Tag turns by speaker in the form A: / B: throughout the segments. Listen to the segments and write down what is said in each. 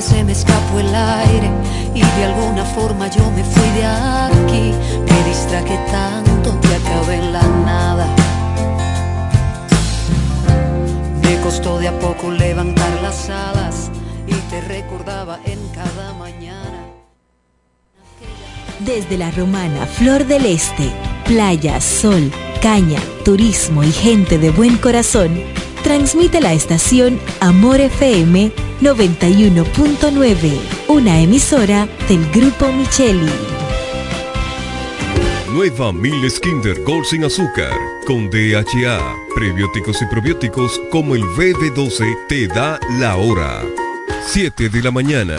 A: se me escapó el aire y de alguna forma yo me fui de aquí. Me distraje tanto que acabé en la nada. Me costó de a poco levantar las alas y te recordaba en cada mañana.
B: Desde la romana Flor del Este, playa, sol, caña, turismo y gente de buen corazón, transmite la estación Amor FM 91.9, una emisora del Grupo Micheli.
C: Nueva Miles Kinder Gold sin azúcar, con DHA, prebióticos y probióticos como el BB12 te da la hora. 7 de la mañana.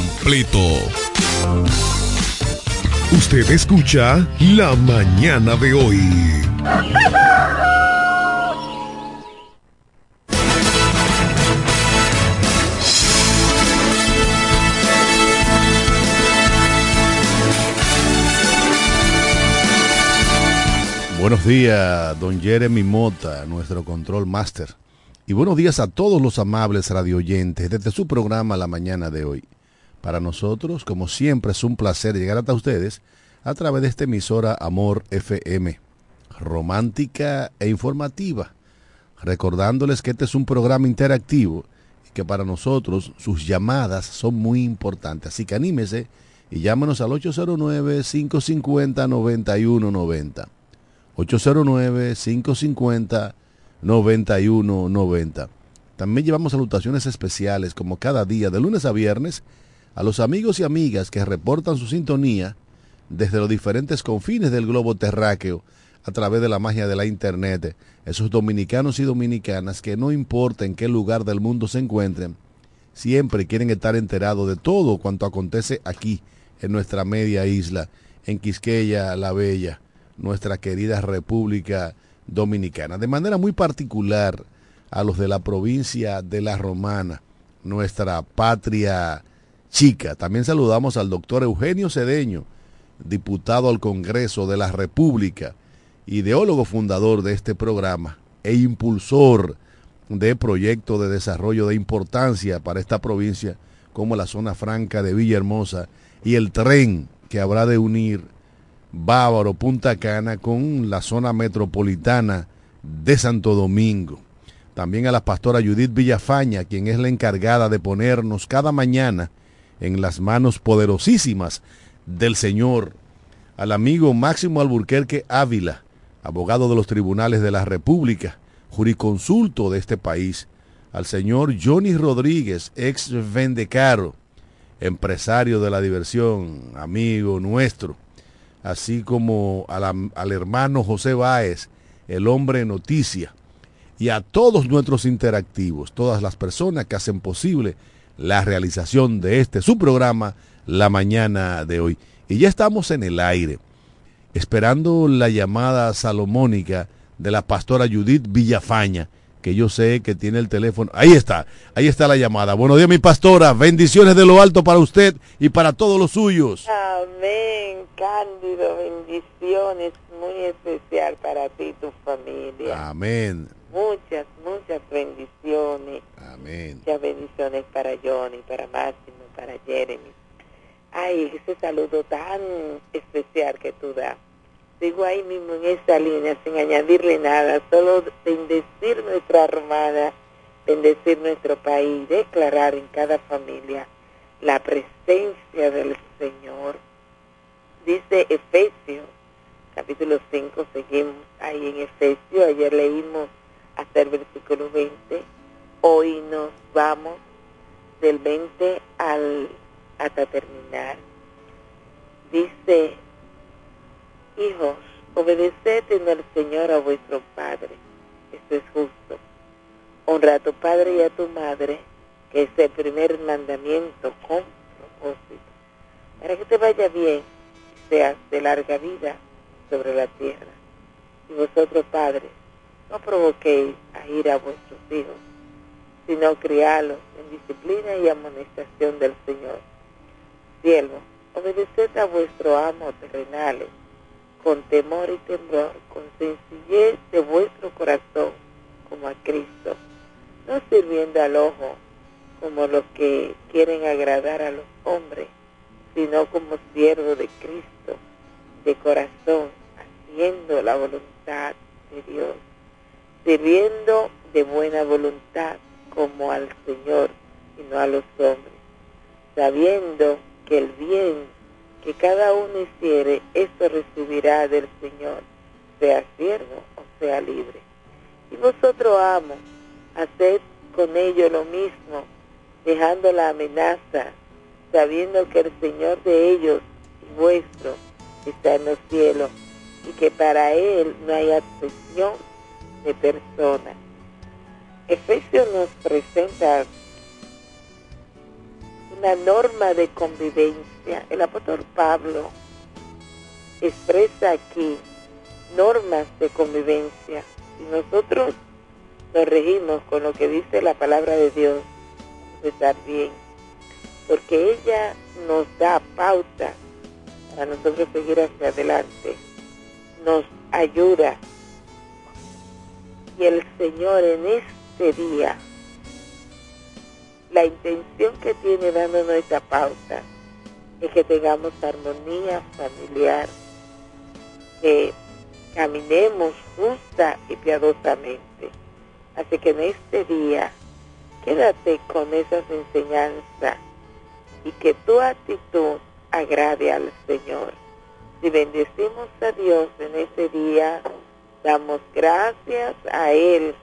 C: completo.
D: Usted escucha La Mañana de hoy.
E: Buenos días, don Jeremy Mota, nuestro control master. Y buenos días a todos los amables radioyentes desde su programa La Mañana de hoy. Para nosotros, como siempre, es un placer llegar hasta ustedes a través de esta emisora Amor FM, romántica e informativa, recordándoles que este es un programa interactivo y que para nosotros sus llamadas son muy importantes. Así que anímese y llámenos al 809-550-9190. 809-550-9190. También llevamos salutaciones especiales como cada día, de lunes a viernes, a los amigos y amigas que reportan su sintonía desde los diferentes confines del globo terráqueo a través de la magia de la Internet, esos dominicanos y dominicanas que no importa en qué lugar del mundo se encuentren, siempre quieren estar enterados de todo cuanto acontece aquí, en nuestra media isla, en Quisqueya, la Bella, nuestra querida República Dominicana. De manera muy particular a los de la provincia de La Romana, nuestra patria chica. También saludamos al doctor Eugenio Cedeño, diputado al Congreso de la República, ideólogo fundador de este programa e impulsor de proyectos de desarrollo de importancia para esta provincia, como la zona franca de Villahermosa y el tren que habrá de unir Bávaro, Punta Cana con la zona metropolitana de Santo Domingo. También a la pastora Judith Villafaña, quien es la encargada de ponernos cada mañana en las manos poderosísimas del Señor al amigo Máximo Alburquerque Ávila, abogado de los tribunales de la República, juriconsulto de este país, al señor Johnny Rodríguez, ex Vendecaro, empresario de la diversión, amigo nuestro, así como al, hermano José Báez, el hombre noticia, y a todos nuestros interactivos, todas las personas que hacen posible la realización de este su programa la mañana de hoy. Y ya estamos en el aire, esperando la llamada salomónica de la pastora Judith Villafaña, que yo sé que tiene el teléfono. Ahí está, ahí está la llamada. Buenos días, mi pastora. Bendiciones de lo alto para usted y para todos los suyos.
F: Amén, Cándido. Bendiciones muy especial para ti y tu familia.
E: Amén.
F: Muchas, muchas bendiciones.
E: Amén.
F: Muchas bendiciones para Johnny, para Máximo, para Jeremy. Ay, ese saludo tan especial que tú das sigo ahí mismo en esa línea sin añadirle nada, solo bendecir nuestra armada, bendecir nuestro país, declarar en cada familia la presencia del Señor. Dice Efesios, capítulo 5, seguimos ahí en Efesios, ayer leímos hasta el versículo 20, hoy nos vamos del 20 al hasta terminar. Dice Hijos, obedeced en el Señor a vuestro Padre. Esto es justo. Honra a tu padre y a tu madre, que es el primer mandamiento con propósito, para que te vaya bien, seas de larga vida sobre la tierra. Y vosotros, padres, no provoquéis a ir a vuestros hijos, sino crialos en disciplina y amonestación del Señor. Siervo, obedeced a vuestro amo terrenales con temor y temblor, con sencillez de vuestro corazón, como a Cristo, no sirviendo al ojo como los que quieren agradar a los hombres, sino como siervo de Cristo, de corazón, haciendo la voluntad de Dios, sirviendo de buena voluntad como al Señor y no a los hombres, sabiendo que el bien que cada uno hiciere, esto recibirá del Señor, sea siervo o sea libre. Y vosotros, amos, haced con ellos lo mismo, dejando la amenaza, sabiendo que el Señor de ellos y vuestro está en los cielos, y que para Él no hay acepción de persona. Efesios nos presenta una norma de convivencia. El apóstol Pablo expresa aquí normas de convivencia. Si nosotros nos regimos con lo que dice la palabra de Dios, estar bien, porque ella nos da pauta para nosotros seguir hacia adelante, nos ayuda. Y el Señor en este día la intención que tiene dándonos esta pauta es que tengamos armonía familiar, que caminemos justa y piadosamente. Así que en este día, quédate con esas enseñanzas y que tu actitud agrade al Señor. Si bendecimos a Dios en ese día, damos gracias a Él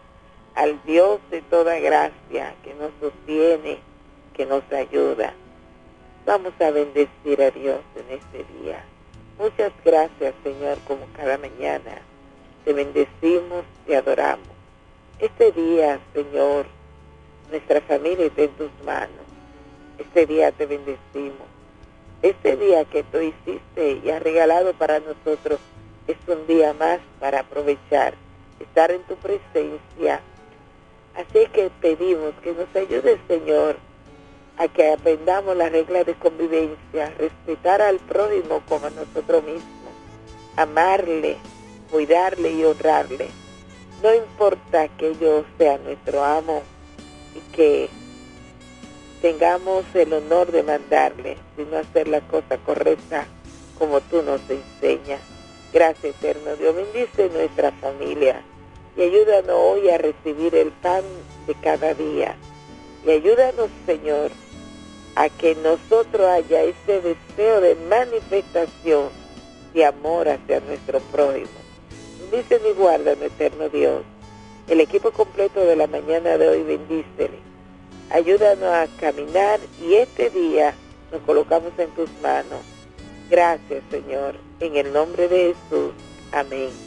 F: al Dios de toda gracia que nos sostiene, que nos ayuda. Vamos a bendecir a Dios en este día. Muchas gracias, Señor, como cada mañana. Te bendecimos y adoramos. Este día, Señor, nuestra familia está en tus manos. Este día te bendecimos. Este día que tú hiciste y has regalado para nosotros es un día más para aprovechar, estar en tu presencia Así que pedimos que nos ayude Señor a que aprendamos las reglas de convivencia, respetar al prójimo como a nosotros mismos, amarle, cuidarle y honrarle. No importa que yo sea nuestro amo y que tengamos el honor de mandarle, sino hacer la cosa correcta como tú nos enseñas. Gracias, eterno Dios. Bendice nuestra familia y ayúdanos hoy a recibir el pan de cada día. Y ayúdanos, Señor, a que nosotros haya ese deseo de manifestación de amor hacia nuestro prójimo. Dice mi guarda, eterno Dios. El equipo completo de la mañana de hoy, bendícele. Ayúdanos a caminar y este día nos colocamos en tus manos. Gracias, Señor. En el nombre de Jesús. Amén.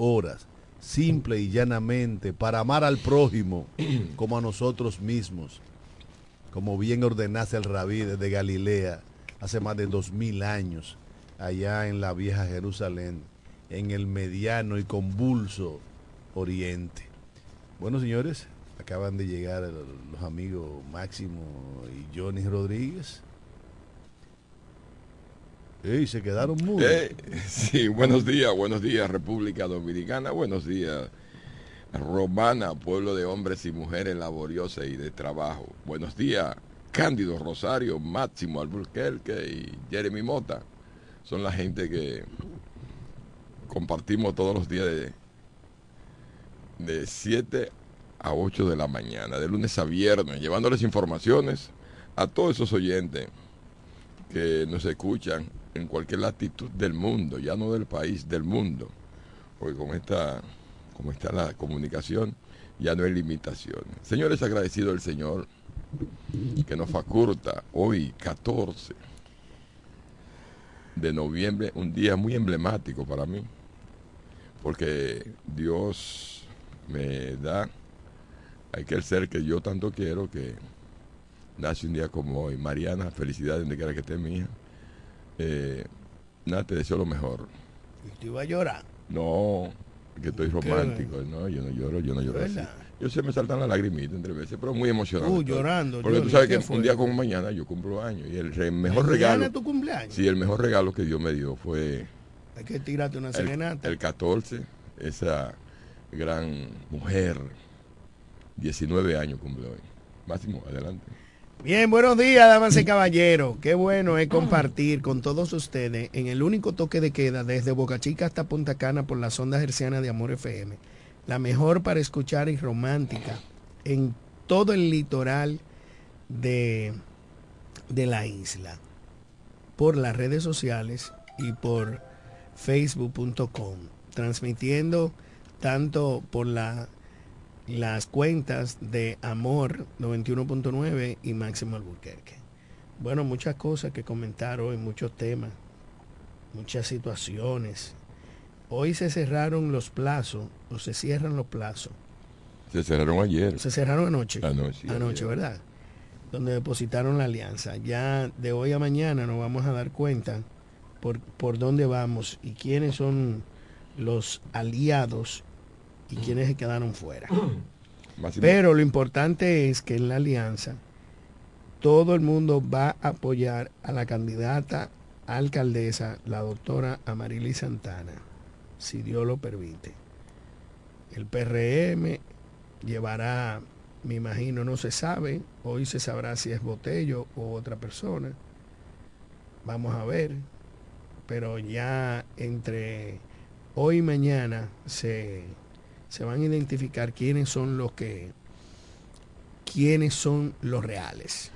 E: Horas, simple y llanamente, para amar al prójimo como a nosotros mismos, como bien ordenase el rabí de Galilea hace más de dos mil años, allá en la vieja Jerusalén, en el mediano y convulso oriente. Bueno, señores, acaban de llegar los amigos Máximo y Johnny Rodríguez y se quedaron muy.
G: Eh, sí, buenos días, buenos días República Dominicana, buenos días Romana, pueblo de hombres y mujeres laboriosos y de trabajo. Buenos días Cándido Rosario, Máximo Alburquerque y Jeremy Mota. Son la gente que compartimos todos los días de, de 7 a 8 de la mañana, de lunes a viernes, llevándoles informaciones a todos esos oyentes que nos escuchan en cualquier latitud del mundo, ya no del país, del mundo. Porque con esta, como está la comunicación, ya no hay limitaciones. Señores, agradecido el Señor que nos faculta hoy, 14 de noviembre, un día muy emblemático para mí, porque Dios me da aquel ser que yo tanto quiero que nace un día como hoy. Mariana, felicidades donde quiera que esté mi hija. Eh, nada, te deseo lo mejor.
H: ¿Y te iba a llorar?
G: No, que estoy romántico. No, yo no lloro, yo no lloro así. Yo se me saltan las lagrimitas entre veces, pero muy emocionado.
H: Uh, llorando.
G: Porque tú sabes que un día como mañana yo cumplo años y el mejor regalo.
H: tu cumpleaños?
G: Sí, el mejor regalo que Dios me dio fue.
H: Hay que tirarte una serenata.
G: El, el 14, esa gran mujer, 19 años cumple hoy. Máximo, adelante.
H: Bien, buenos días, damas y caballeros. Qué bueno es compartir con todos ustedes en el único toque de queda desde Boca Chica hasta Punta Cana por la sonda herciana de Amor FM. La mejor para escuchar y romántica en todo el litoral de, de la isla. Por las redes sociales y por facebook.com. Transmitiendo tanto por la las cuentas de Amor 91.9 y Máximo Alburquerque. Bueno, muchas cosas que comentar hoy, muchos temas, muchas situaciones. Hoy se cerraron los plazos, o se cierran los plazos.
G: Se cerraron ayer.
H: Se cerraron anoche.
G: Anoche.
H: Anoche, ¿verdad? Donde depositaron la alianza. Ya de hoy a mañana nos vamos a dar cuenta por, por dónde vamos y quiénes son los aliados y quienes se quedaron fuera. Pero lo importante es que en la alianza todo el mundo va a apoyar a la candidata alcaldesa, la doctora Amarili Santana, si Dios lo permite. El PRM llevará, me imagino, no se sabe, hoy se sabrá si es Botello o otra persona. Vamos a ver, pero ya entre hoy y mañana se se van a identificar quiénes son los que, quiénes son los reales,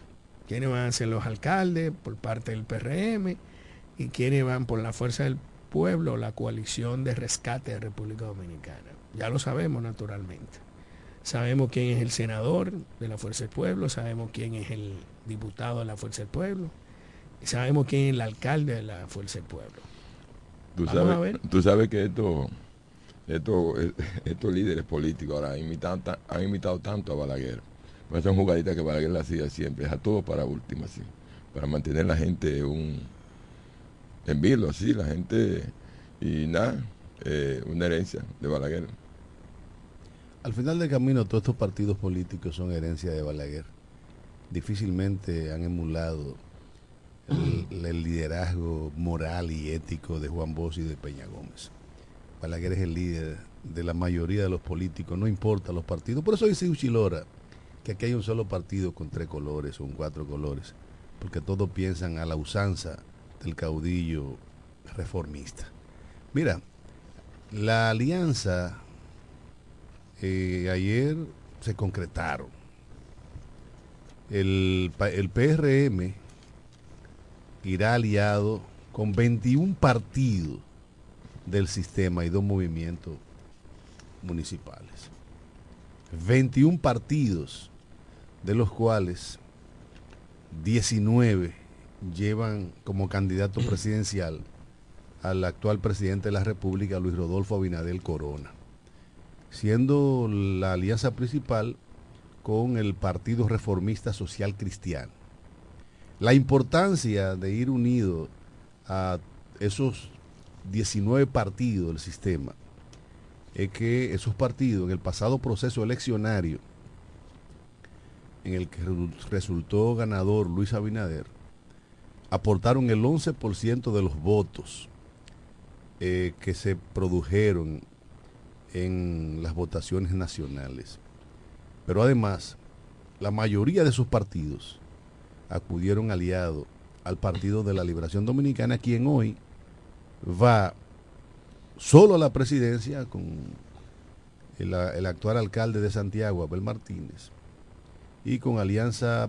H: quiénes van a ser los alcaldes por parte del PRM y quiénes van por la fuerza del pueblo, la coalición de rescate de República Dominicana. Ya lo sabemos naturalmente. Sabemos quién es el senador de la Fuerza del Pueblo, sabemos quién es el diputado de la Fuerza del Pueblo, y sabemos quién es el alcalde de la Fuerza del Pueblo.
G: Tú, sabes, tú sabes que esto estos, estos líderes políticos ahora han imitado, tanto a Balaguer. Pues son jugaditas que Balaguer le hacía siempre, es a todo para última, así, para mantener la gente en vilo, así, la gente, y nada, eh, una herencia de Balaguer.
E: Al final del camino, todos estos partidos políticos son herencia de Balaguer. Difícilmente han emulado el, el liderazgo moral y ético de Juan Bosch y de Peña Gómez. Balaguer es el líder de la mayoría de los políticos, no importa los partidos. Por eso dice Uchilora que aquí hay un solo partido con tres colores o con cuatro colores, porque todos piensan a la usanza del caudillo reformista. Mira, la alianza eh, ayer se concretaron. El, el PRM irá aliado con 21 partidos del sistema y dos movimientos municipales. 21 partidos, de los cuales 19 llevan como candidato presidencial al actual presidente de la República, Luis Rodolfo Abinadel Corona, siendo la alianza principal con el Partido Reformista Social Cristiano. La importancia de ir unido a esos 19 partidos del sistema es que esos partidos en el pasado proceso eleccionario en el que re- resultó ganador Luis Abinader aportaron el 11% de los votos eh, que se produjeron en las votaciones nacionales. Pero además, la mayoría de esos partidos acudieron aliados al Partido de la Liberación Dominicana, quien hoy va solo a la presidencia con el, actual alcalde de Santiago, Abel Martínez, y con alianza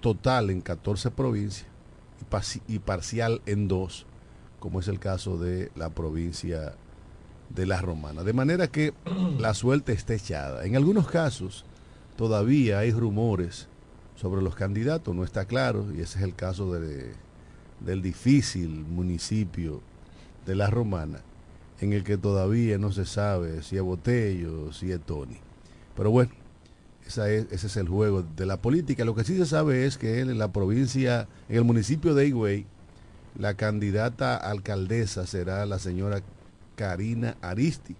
E: total en 14 provincias y, parcial en dos, como es el caso de la provincia de La Romana. De manera que la suerte está echada. En algunos casos todavía hay rumores sobre los candidatos, no está claro, y ese es el caso de- del difícil municipio de La Romana, en el que todavía no se sabe si es Botello si es Tony. Pero bueno, es- ese es el juego de la política. Lo que sí se sabe es que en la provincia, en el municipio de Higüey, la candidata alcaldesa será la señora Karina Aristi,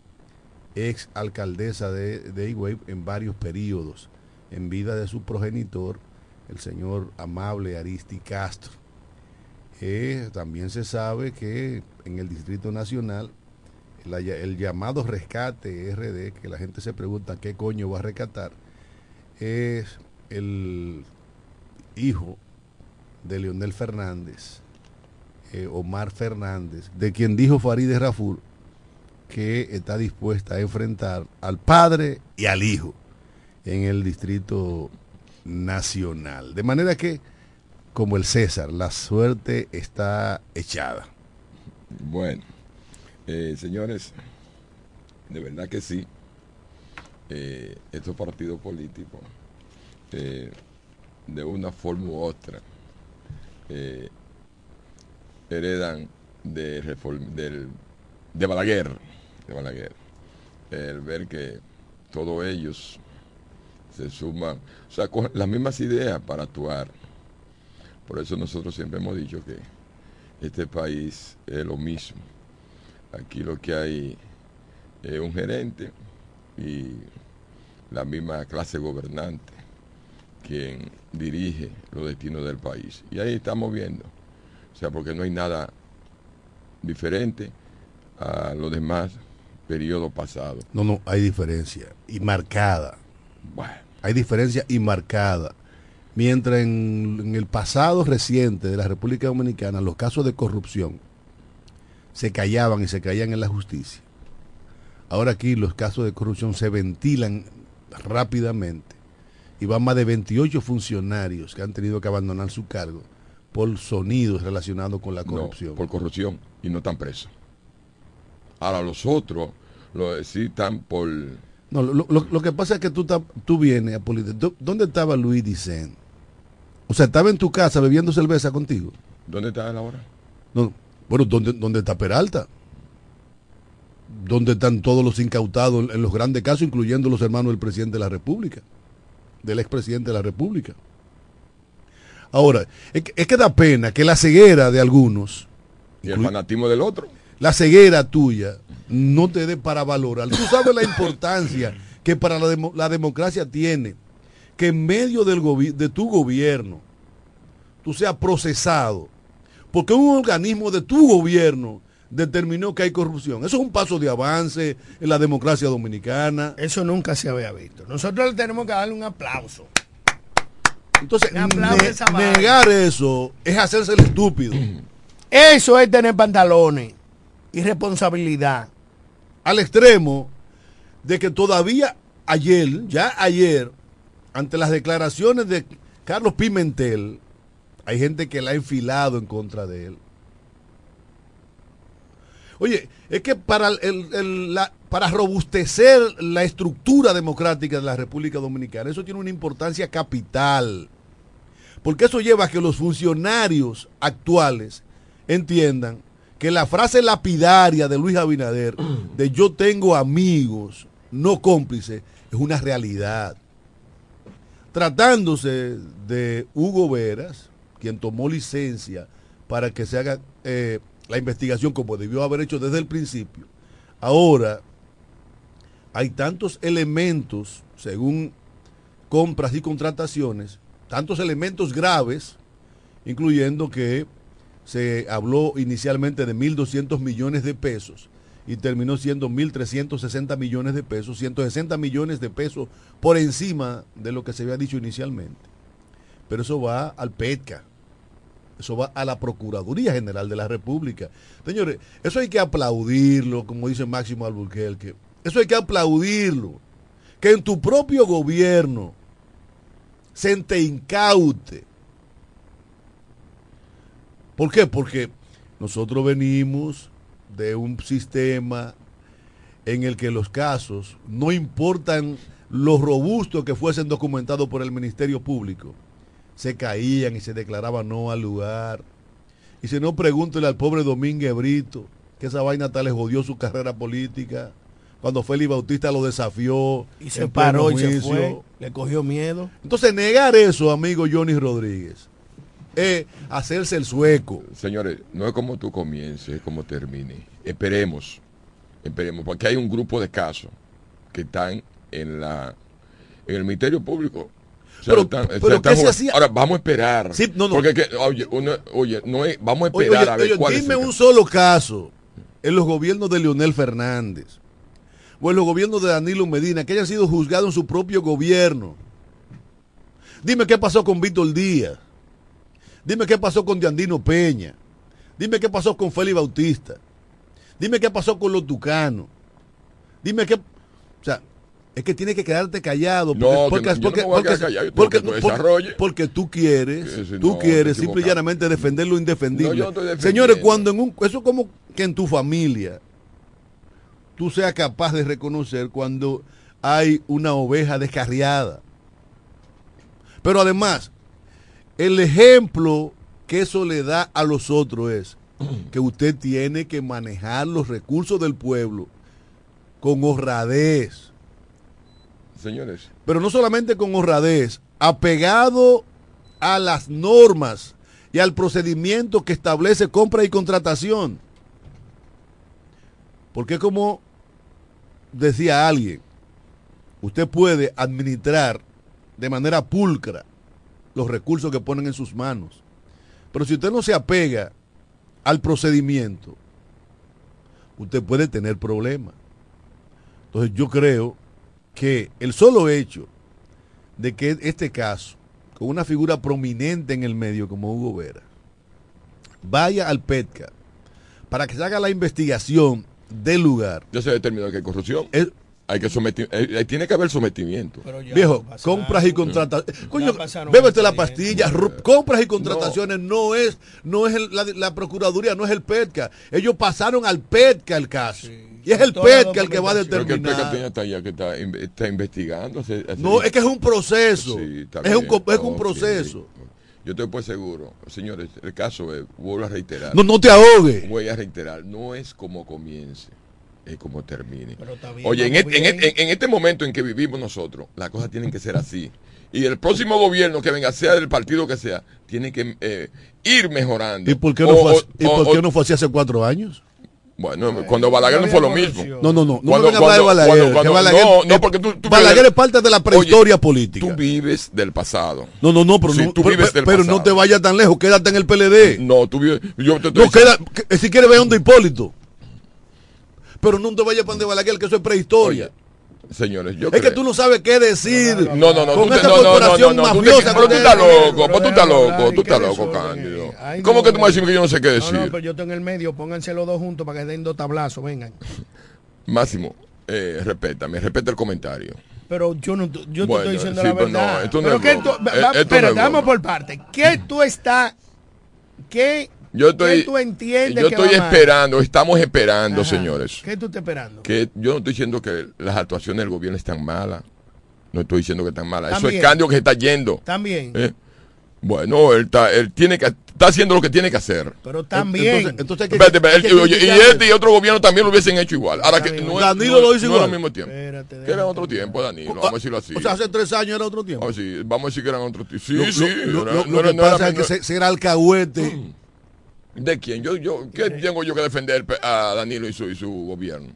E: ex alcaldesa de, de en varios periodos, en vida de su progenitor, el señor Amable Aristi Castro. También se sabe que en el Distrito Nacional, el llamado rescate RD, que la gente se pregunta qué coño va a rescatar, es el hijo de Leonel Fernández, eh, Omar Fernández, de quien dijo Farideh Raful que está dispuesta a enfrentar al padre y al hijo en el Distrito Nacional. De manera que, como el César, la suerte está echada.
G: Bueno, eh, señores, de verdad que sí. Eh, estos partidos políticos, eh, de una forma u otra, heredan de, reform- del, de Balaguer, de Balaguer. El ver que todos ellos se suman, o sea, con las mismas ideas para actuar. Por eso nosotros siempre hemos dicho que este país es lo mismo. Aquí lo que hay es un gerente y la misma clase gobernante quien dirige los destinos del país. Y ahí estamos viendo. O sea, porque no hay nada diferente a los demás periodos pasados.
E: No, no, hay diferencia. Y marcada.
G: Bueno,
E: Hay diferencia y marcada. Mientras en, en el pasado reciente de la República Dominicana los casos de corrupción se callaban y se caían en la justicia. Ahora aquí los casos de corrupción se ventilan rápidamente y van más de 28 funcionarios que han tenido que abandonar su cargo por sonidos relacionados con la
G: no,
E: corrupción.
G: por corrupción y no están presos. Ahora los otros lo sí están por
E: No, lo, lo- lo que pasa es que tú, tú vienes a política. ¿Dó- ¿Dónde estaba Luis Dicen? O sea, estaba en tu casa bebiendo cerveza contigo.
G: ¿Dónde está él ahora?
E: No, bueno, ¿dónde, dónde está Peralta? ¿Dónde están todos los incautados en, en los grandes casos, incluyendo los hermanos del presidente de la República? Del expresidente de la República. Ahora, es que, es que da pena que la ceguera de algunos,
G: Y el fanatismo del otro.
E: la ceguera tuya, no te dé para valorar. Tú sabes la importancia que para la, la democracia tiene que en medio del de tu gobierno tú seas procesado, porque un organismo de tu gobierno determinó que hay corrupción. Eso es un paso de avance en la democracia dominicana.
H: Eso nunca se había visto. Nosotros le tenemos que darle un aplauso.
E: Entonces, ne- negar eso es hacerse el estúpido.
H: Eso es tener pantalones y responsabilidad.
E: Al extremo de que todavía ayer, ya ayer, ante las declaraciones de Carlos Pimentel, hay gente que la ha enfilado en contra de él. Oye, es que para, para robustecer la estructura democrática de la República Dominicana, eso tiene una importancia capital. Porque eso lleva a que los funcionarios actuales entiendan que la frase lapidaria de Luis Abinader, de yo tengo amigos, no cómplices, es una realidad. Tratándose de Hugo Veras, quien tomó licencia para que se haga eh, la investigación como debió haber hecho desde el principio, ahora hay tantos elementos, según compras y contrataciones, tantos elementos graves, incluyendo que se habló inicialmente de 1.200 millones de pesos y terminó siendo 1.360 millones de pesos, 160 millones de pesos por encima de lo que se había dicho inicialmente. Pero eso va al PETCA, eso va a la Procuraduría General de la República. Señores, eso hay que aplaudirlo, como dice Máximo Alburquerque. Eso hay que aplaudirlo. Que en tu propio gobierno se te incaute. ¿Por qué? Porque nosotros venimos de un sistema en el que los casos no importan lo robusto que fuesen documentados por el Ministerio Público, se caían y se declaraban no al lugar. Y si no, pregúntele al pobre Domínguez Brito, que esa vaina tal le jodió su carrera política, cuando Félix Bautista lo desafió.
H: Y se paró y se fue. Le cogió miedo.
E: Entonces, negar eso, amigo Johnny Rodríguez, es hacerse el sueco.
G: Señores, no es como tú comiences, es como termine. Esperemos, esperemos, porque hay un grupo de casos que están en la en el Ministerio Público. O sea,
E: Pero-
G: están-
E: pero
G: se están
E: ¿qué se hacía?
G: Ahora vamos a esperar.
E: Sí, no, no.
G: Porque que- oye, uno- oye, no es- vamos a esperar
E: oye,
G: a ver
E: oye,
G: cuál
E: dime un solo caso en los gobiernos de Leonel Fernández o en los gobiernos de Danilo Medina que hayan sido juzgados en su propio gobierno. Dime qué pasó con Víctor Díaz. Dime qué pasó con Diandino Peña. Dime qué pasó con Félix Bautista. Dime qué pasó con los Tucanos. Dime qué... O sea, es que tienes que quedarte callado. Porque,
G: tú
E: quieres,
G: Que si
E: tú
G: no,
E: quieres simple y llanamente defender lo indefendible.
G: No, no.
E: Señores, cuando en un... Eso es como que en tu familia tú seas capaz de reconocer cuando hay una oveja descarriada. Pero además, el ejemplo que eso le da a los otros es que usted tiene que manejar los recursos del pueblo con honradez.
G: Señores,
E: Pero no solamente con honradez, apegado a las normas y al procedimiento que establece compra y contratación. Porque como decía alguien, usted puede administrar de manera pulcra los recursos que ponen en sus manos. Pero si usted no se apega al procedimiento, usted puede tener problemas. Entonces yo creo que el solo hecho de que este caso, con una figura prominente en el medio como Hugo Vera, vaya al PETCA para que se haga la investigación del lugar.
G: ya se determinó que hay corrupción.
E: Es-
G: Hay que someter, eh, eh, tiene que haber sometimiento.
H: Pero ya
E: viejo,
H: pasaron.
E: compras y contrataciones. Coño, bébete la pastilla. compras y contrataciones no, es, no es el- la, la Procuraduría, no es el PETCA. Ellos pasaron al PETCA el caso. Y es el PETCA el que va a
H: documentación.
G: Creo que el
E: determinar.
G: tiene hasta allá que está, in- está investigando. hace- hace-
E: No, es que es un proceso.
G: Sí, está
E: es, un, es
G: Ok.
E: proceso.
G: Yo estoy pues seguro, señores, el caso es, vuelvo a reiterar,
E: No, no te ahogues.
G: voy a reiterar, no es como comience, es como termine.
H: Pero está bien,
G: Oye, en,
H: vamos
G: et- en este momento en que vivimos nosotros, las cosas tienen que ser así. Y el próximo gobierno que venga, sea del partido que sea, tiene que eh, ir mejorando.
E: ¿Y por qué no,
G: O-
E: fue,
G: o-
E: así- ¿y
G: o-
E: por qué
G: o-
E: no fue así hace cuatro años?
G: Bueno, cuando Balaguer no fue lo mismo.
E: No, no, no. No
G: Cuando-
E: me venga a hablar de Balaguer.
G: cuando-
E: que
G: cuando-
E: Balaguer,
G: no, no, porque tú- tú
E: Balaguer
G: vives-
E: es parte de la
G: Oye,
E: prehistoria política.
G: Tú vives del pasado.
E: No, no, no, pero,
G: Sí,
E: no,
G: tú
E: pero,
G: vives del
E: pero no
G: pasado.
E: te vayas tan lejos, quédate en el PLD.
G: No, tú vives. Yo te estoy
E: No, queda, que- si quieres ve donde Hipólito. Pero no te vayas para donde Balaguer, que eso es prehistoria.
G: Señores, yo
E: es que tú no sabes qué decir.
G: No, no, no,
E: Con
G: tú
E: esta
G: no, no, no,
E: corporación
G: no, no,
E: mafiosa.
G: pero tú estás loco, pues tú estás loco, tú estás loco, Cándido. ¿Cómo que tú me vas a decir que yo no sé qué
H: No,
G: decir?
H: no, pero yo estoy en el medio, pónganse los dos juntos para que den dos tablazos, vengan.
G: Máximo, eh, respétame, respeta el comentario.
H: Pero yo no yo
G: Bueno,
H: te estoy diciendo
G: sí,
H: la
G: pero no,
H: verdad.
G: esto no
H: pero
G: es
H: que
G: broma.
H: tú,
G: Eh,
H: va-
G: esto no es
H: espérate, vamos por parte. ¿Qué tú estás qué,
G: Yo estoy,
H: qué tú entiendes
G: yo
H: que
G: estoy
H: va mal?
G: esperando, estamos esperando,
H: Ajá.
G: señores.
H: ¿Qué tú estás esperando?
G: Que yo no estoy diciendo que las actuaciones del gobierno están malas. No estoy diciendo que están malas. Eso
H: También.
G: es Cándido que se está yendo.
H: También.
G: ¿eh? Bueno, él, está, él tiene que, está haciendo lo que tiene que hacer.
H: Pero también.
E: Entonces, entonces hay que-
G: Espérate, espérate,
E: hay que
G: él- oye, y este y otro gobierno también lo hubiesen hecho igual. Ahora que no,
E: Danilo
G: no-
E: lo hizo
G: no
E: igual.
G: era al mismo tiempo.
H: Espérate,
G: Que era otro tiempo, Danilo, vamos a decirlo así.
E: O sea, hace tres años era otro tiempo.
G: Vamos a decir, vamos a decir que eran otro tiempo. Sí,
E: lo,
G: sí.
E: lo-
G: no-
E: lo-
G: no
E: lo
G: era-
E: que
G: no era
E: pasa es que se- será alcahuete.
G: ¿De quién? Yo, yo, ¿Qué tengo yo que defender a Danilo y su, y su gobierno?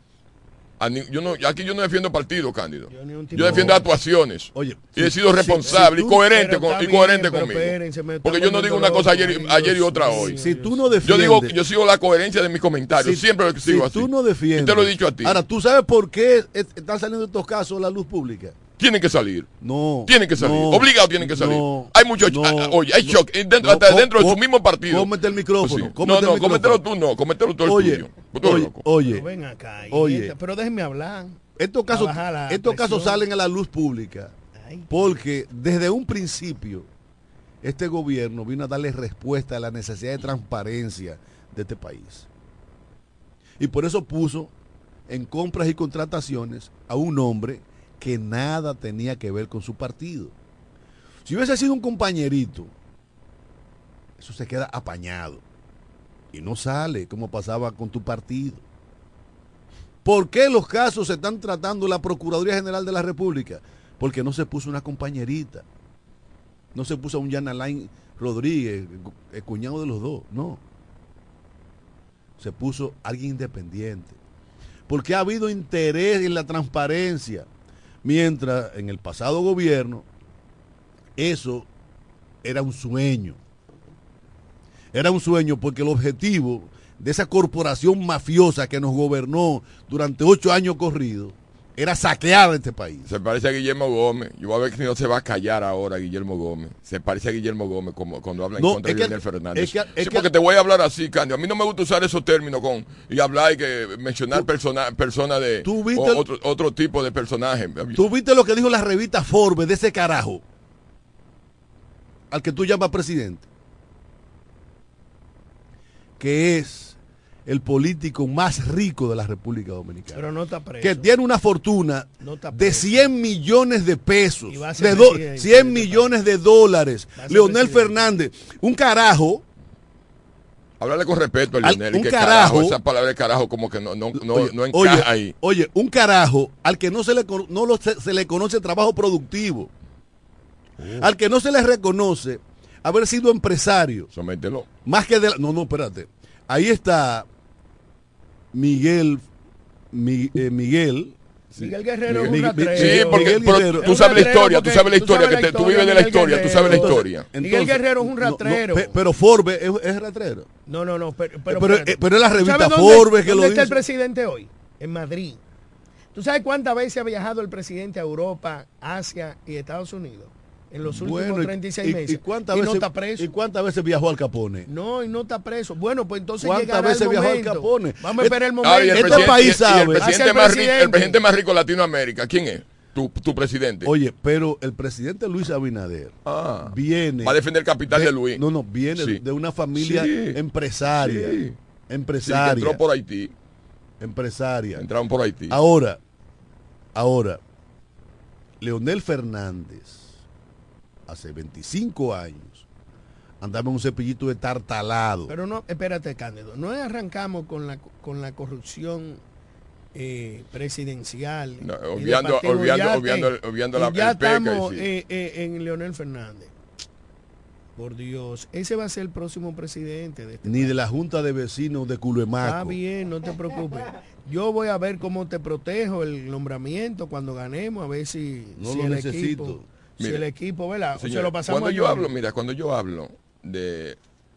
G: A ni- yo no, aquí yo no defiendo partido, Cándido.
H: Yo tipo-
G: Yo defiendo actuaciones.
E: Oye,
G: y he
E: si-
G: sido
E: si-
G: responsable
E: si
G: y coherente, con, y coherente
H: bien,
G: conmigo. Porque yo no digo una cosa ayer, y-
H: Ay,
G: ayer y otra hoy.
E: Si tú no
G: Yo
E: defiendes.
G: digo, yo sigo la coherencia de mis comentarios.
E: si-
G: Siempre lo sigo
E: si
G: así.
E: tú no defiendes.
G: Y te lo he dicho a ti.
E: Ahora, ¿tú sabes por qué es- están saliendo estos casos a la luz pública?
G: Tienen que salir.
E: No.
G: Tienen que salir.
E: no,
G: Obligado tienen que salir.
E: no,
G: hay mucho.
E: no,
G: ah, oye, hay shock. eh, dentro-
E: no,
G: hasta dentro de su mismo partido.
E: cómete el micrófono,
G: Pues sí.
E: cómete
G: no, no,
E: el
G: cómetelo
E: micrófono.
G: tú, no. Cómetelo tú el
E: Oye,
G: tuyo. Tú eres
E: oye,
G: loco.
E: oye.
H: Pero ven acá. y
E: Oye.
H: esta- pero déjenme hablar.
E: Estos casos, estos casos salen a la luz pública
H: Ay,
E: porque desde un principio este gobierno vino a darle respuesta a la necesidad de transparencia de este país. Y por eso puso en compras y contrataciones a un hombre que nada tenía que ver con su partido. Si hubiese sido un compañerito, eso se queda apañado y no sale como pasaba con tu partido. ¿Por qué los casos se están tratando la Procuraduría General de la República? Porque no se puso una compañerita. No se puso un Jan Alain Rodríguez, el cuñado de los dos. No. Se puso alguien independiente. Porque ha habido interés en la transparencia. Mientras en el pasado gobierno eso era un sueño. Era un sueño porque el objetivo de esa corporación mafiosa que nos gobernó durante ocho años corridos era saquear este país.
G: Se parece a Guillermo Gómez. Yo voy a ver si no se va a callar ahora Guillermo Gómez. Se parece a Guillermo Gómez como cuando habla en contra de Leonel Fernández.
E: es que- es
G: sí,
E: que-
G: porque te voy a hablar así, Candio. A mí no me gusta usar esos términos con y hablar y que mencionar persona, persona de
E: tú viste
G: o-
E: el-
G: otro, otro tipo de personaje.
E: ¿Tú viste lo que dijo la revista Forbes de ese carajo? Al que tú llamas presidente. Que es el político más rico de la República Dominicana.
H: pero no está preso.
E: que tiene una fortuna
H: No
E: de
H: preso.
E: 100 millones de pesos, de do-
H: presidente
E: 100
H: de este
E: millones de dólares. Leonel
H: presidente.
E: Fernández, un carajo,
G: Háblale con respeto a Leonel.
E: un
G: que
E: carajo-
G: esa palabra de carajo como que no, no, no,
E: oye,
G: no encaja
E: oye,
G: ahí.
E: oye, un carajo al que no se le, no lo- se, se le conoce trabajo productivo, al que no se le reconoce haber sido empresario,
G: Somételo.
E: más que de la- no, no, espérate, ahí está Miguel, Mi- eh, Miguel,
H: Miguel Guerrero es un
E: Miguel-
H: ratrero.
G: Sí, porque,
E: Miguel
G: pero tú
H: Es
G: sabes la historia, tú sabes la historia, que te- tú vives de la
H: Miguel
G: historia, tú sabes la historia.
H: Miguel Guerrero es un
E: no, no,
H: ratrero.
E: pe- pero Forbes es, es ratrero.
H: No, no, no. Pero, pero,
E: Pero-
H: espérate.
E: eh, pero es la
H: ¿Tú
E: revista Forbes que lo
H: ¿Dónde está el
E: dice?
H: presidente hoy? En Madrid. ¿Tú sabes cuántas veces ha viajado el presidente a Europa, Asia y Estados Unidos? En los últimos
E: Bueno, y-
H: 36
E: y,
H: meses.
E: y cuántas
H: y
E: veces,
H: no está preso.
E: ¿Y cuántas veces viajó al Capone?
H: No, y no está preso. Bueno, pues entonces
E: ¿Cuántas veces
H: el
E: viajó al
H: momento.
E: Capone?
H: Vamos a
E: Et-
H: esperar el
G: el
H: momento.
E: Este
G: presidente-
E: país sabe.
G: el presidente,
H: el
G: más rico, el
H: presidente.
G: presidente más rico de Latinoamérica, ¿quién es? Tu, tu presidente.
E: Oye, pero el presidente Luis Abinader
G: Ah.
E: viene.
G: Va a defender el capital de, Luis.
E: No, no, viene
G: Sí.
E: de una familia
G: Sí.
E: empresaria.
G: Sí. Que
E: Empresaria.
G: entró por Haití.
E: Empresaria.
G: Entraron por Haití.
E: Ahora, ahora, Leonel Fernández, hace 25 años, andaba en un cepillito de tartalado.
H: Pero no, espérate, Cándido. No arrancamos con la, con la corrupción eh, presidencial.
G: No, obviando-
H: partido.
G: obviando-
H: Ya,
G: obviando-
H: eh,
G: obviando
H: y
G: la-
H: ya
G: el PECA,
H: estamos
G: sí.
H: eh, eh, en Leonel Fernández. Por Dios, ese va a ser el próximo presidente de este
E: Ni de la Junta de Vecinos de Culemaco.
H: Está bien, no te preocupes. Yo voy a ver cómo te protejo el nombramiento cuando ganemos, a ver si,
E: No
H: si
E: lo
H: el
E: necesito.
H: equipo, si el equipo, ¿verdad?
G: Señor,
H: se lo pasamos
G: cuando yo hablo, mira, cuando yo hablo de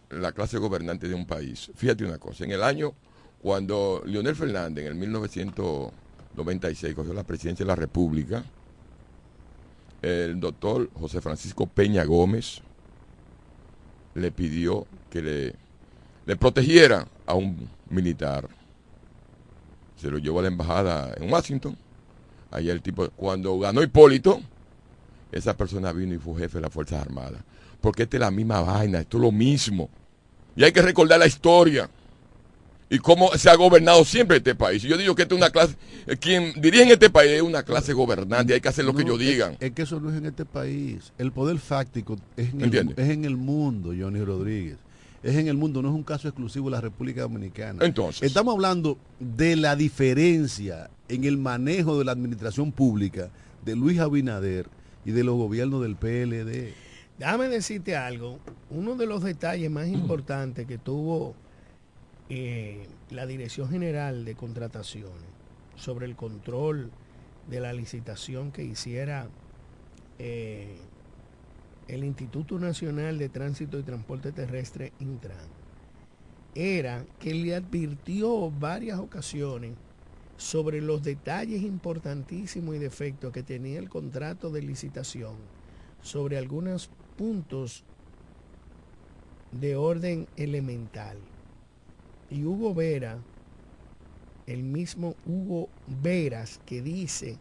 G: la clase gobernante de un país, fíjate una cosa, en el año cuando Leonel Fernández en el 1996 cogió la presidencia de la República, el doctor José Francisco Peña Gómez le pidió que le, le protegiera a un militar. Se lo llevó a la embajada en Washington. Allá el tipo, cuando ganó Hipólito, esa persona vino y fue jefe de las Fuerzas Armadas. Porque esta es la misma vaina, esto es lo mismo. Y hay que recordar la historia y cómo se ha gobernado siempre este país. Y yo digo que esta es una clase, eh, quien dirige en este país es una clase gobernante, hay que hacer lo que ellos digan.
E: Es, es que eso no es en este país. El poder fáctico es en, el, es en el mundo, Johnny Rodríguez. Es en el mundo, no es un caso exclusivo de la República Dominicana.
G: Entonces.
E: Estamos hablando de la diferencia en el manejo de la administración pública de Luis Abinader y de los gobiernos del PLD.
H: Déjame decirte algo. Uno de los detalles más importantes que tuvo eh, la Dirección General de Contrataciones sobre el control de la licitación que hiciera eh, el Instituto Nacional de Tránsito y Transporte Terrestre, Intran, era que le advirtió varias ocasiones sobre los detalles importantísimos y defectos que tenía el contrato de licitación sobre algunos puntos de orden elemental. Y Hugo Vera, el mismo Hugo Veras, que dice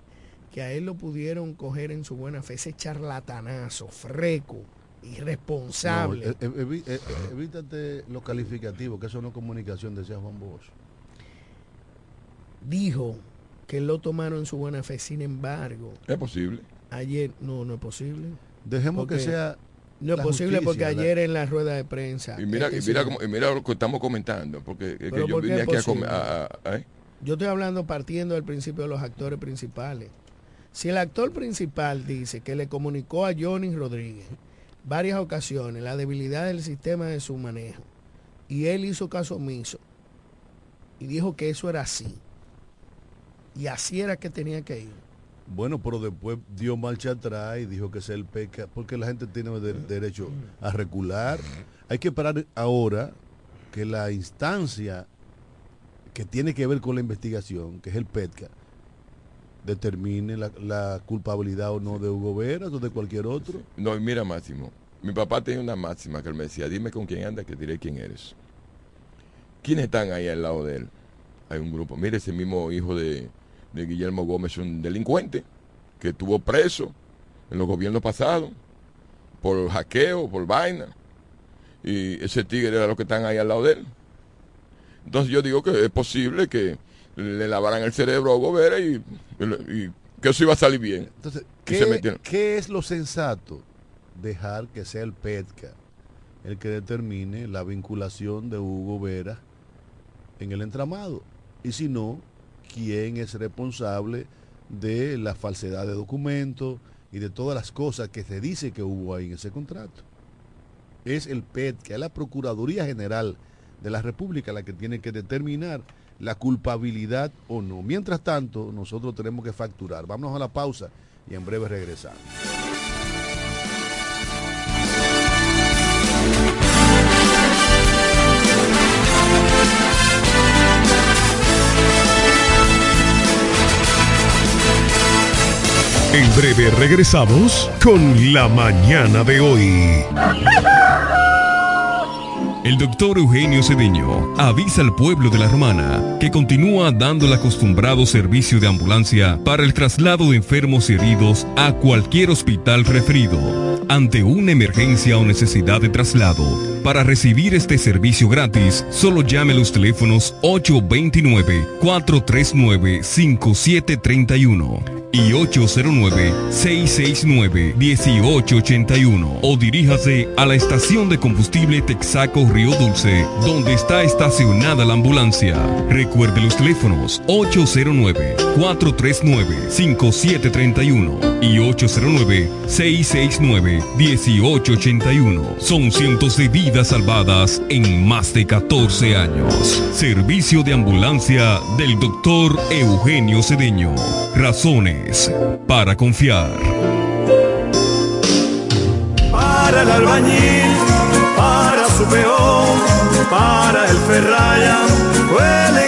H: que a él lo pudieron coger en su buena fe, ese charlatanazo, freco, irresponsable.
E: Eh, eh, eh, evítate los calificativos, que eso no es comunicación, decía Juan Bosch.
H: Dijo que lo tomaron en su buena fe. Sin embargo,
G: Es posible.
H: ayer no, no es posible.
E: Dejemos
H: Porque
E: que sea.
H: No es posible porque
E: la-
H: ayer en la rueda de prensa.
G: Y mira,
H: este
G: y mira, y mira lo que estamos comentando, porque es que
H: Pero
G: yo
H: ¿por qué
G: vine aquí a, a- a- ¿eh?
H: Yo estoy hablando partiendo del principio de los actores principales. Si el actor principal dice que le comunicó a Johnny Rodríguez varias ocasiones la debilidad del sistema de su manejo y él hizo caso omiso y dijo que eso era así y así era que tenía que ir.
E: Bueno, pero después dio marcha atrás y dijo que es el peca, porque la gente tiene de- derecho a recular. Hay que esperar ahora que la instancia que tiene que ver con la investigación, que es el PETCA, determine la, la culpabilidad o no de Hugo Veras o de cualquier otro.
G: No, y mira, Máximo. Mi papá tenía una máxima que él me decía, dime con quién andas que diré quién eres. ¿Quiénes están ahí al lado de él? Hay un grupo. Mire, ese mismo hijo de, de Guillermo Gómez un delincuente que estuvo preso en los gobiernos pasados por hackeo, por vaina. Y ese tigre era los que están ahí al lado de él. Entonces yo digo que es posible que le lavaran el cerebro a Hugo Vera y, y que eso iba a salir bien.
E: Entonces,
G: Y se
E: ¿qué,
G: metieron.
E: qué es lo sensato? Dejar que sea el PETCA el que determine la vinculación de Hugo Vera en el entramado. Y si no, ¿quién es responsable de la falsedad de documentos y de todas las cosas que se dice que hubo ahí en ese contrato? Es el PETCA, es la Procuraduría General de la República la que tiene que determinar la culpabilidad o no. Mientras tanto, nosotros tenemos que facturar. Vámonos a la pausa y en breve regresamos.
C: En breve regresamos con la mañana de hoy. El doctor Eugenio Cediño avisa al pueblo de la Romana que continúa dando el acostumbrado servicio de ambulancia para el traslado de enfermos y heridos a cualquier hospital referido. Ante una emergencia o necesidad de traslado, para recibir este servicio gratis, solo llame los teléfonos 829-439-5731 y 809-669-1881 o diríjase a la estación de combustible Texaco Río Dulce, donde está estacionada la ambulancia. Recuerde los teléfonos 809-439-5731 y 809-669-1881. Son cientos de vidas salvadas en más de 14 años. Servicio de ambulancia del doctor Eugenio Cedeño. Razones para confiar.
I: Para el albañil, para su peón, para el ferraya, huelen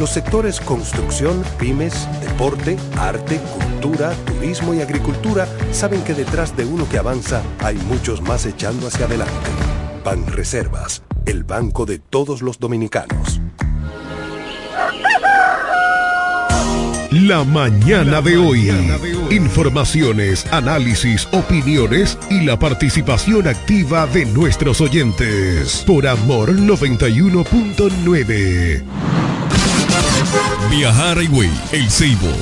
D: Los sectores construcción, pymes, deporte, arte, cultura, turismo y agricultura saben que detrás de uno que avanza hay muchos más echando hacia adelante. Banreservas, el banco de todos los dominicanos.
J: La mañana de hoy. Informaciones, análisis, opiniones y la participación activa de nuestros oyentes. Por Amor 91.9.
C: Viajar a Higüey, El Ceibo,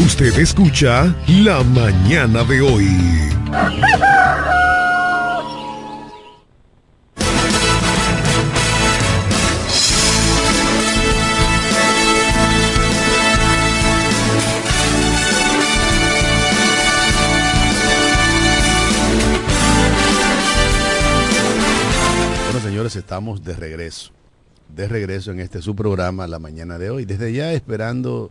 J: Usted escucha La mañana de hoy.
E: Señores, estamos de regreso. De regreso en este su programa la mañana de hoy. Desde ya esperando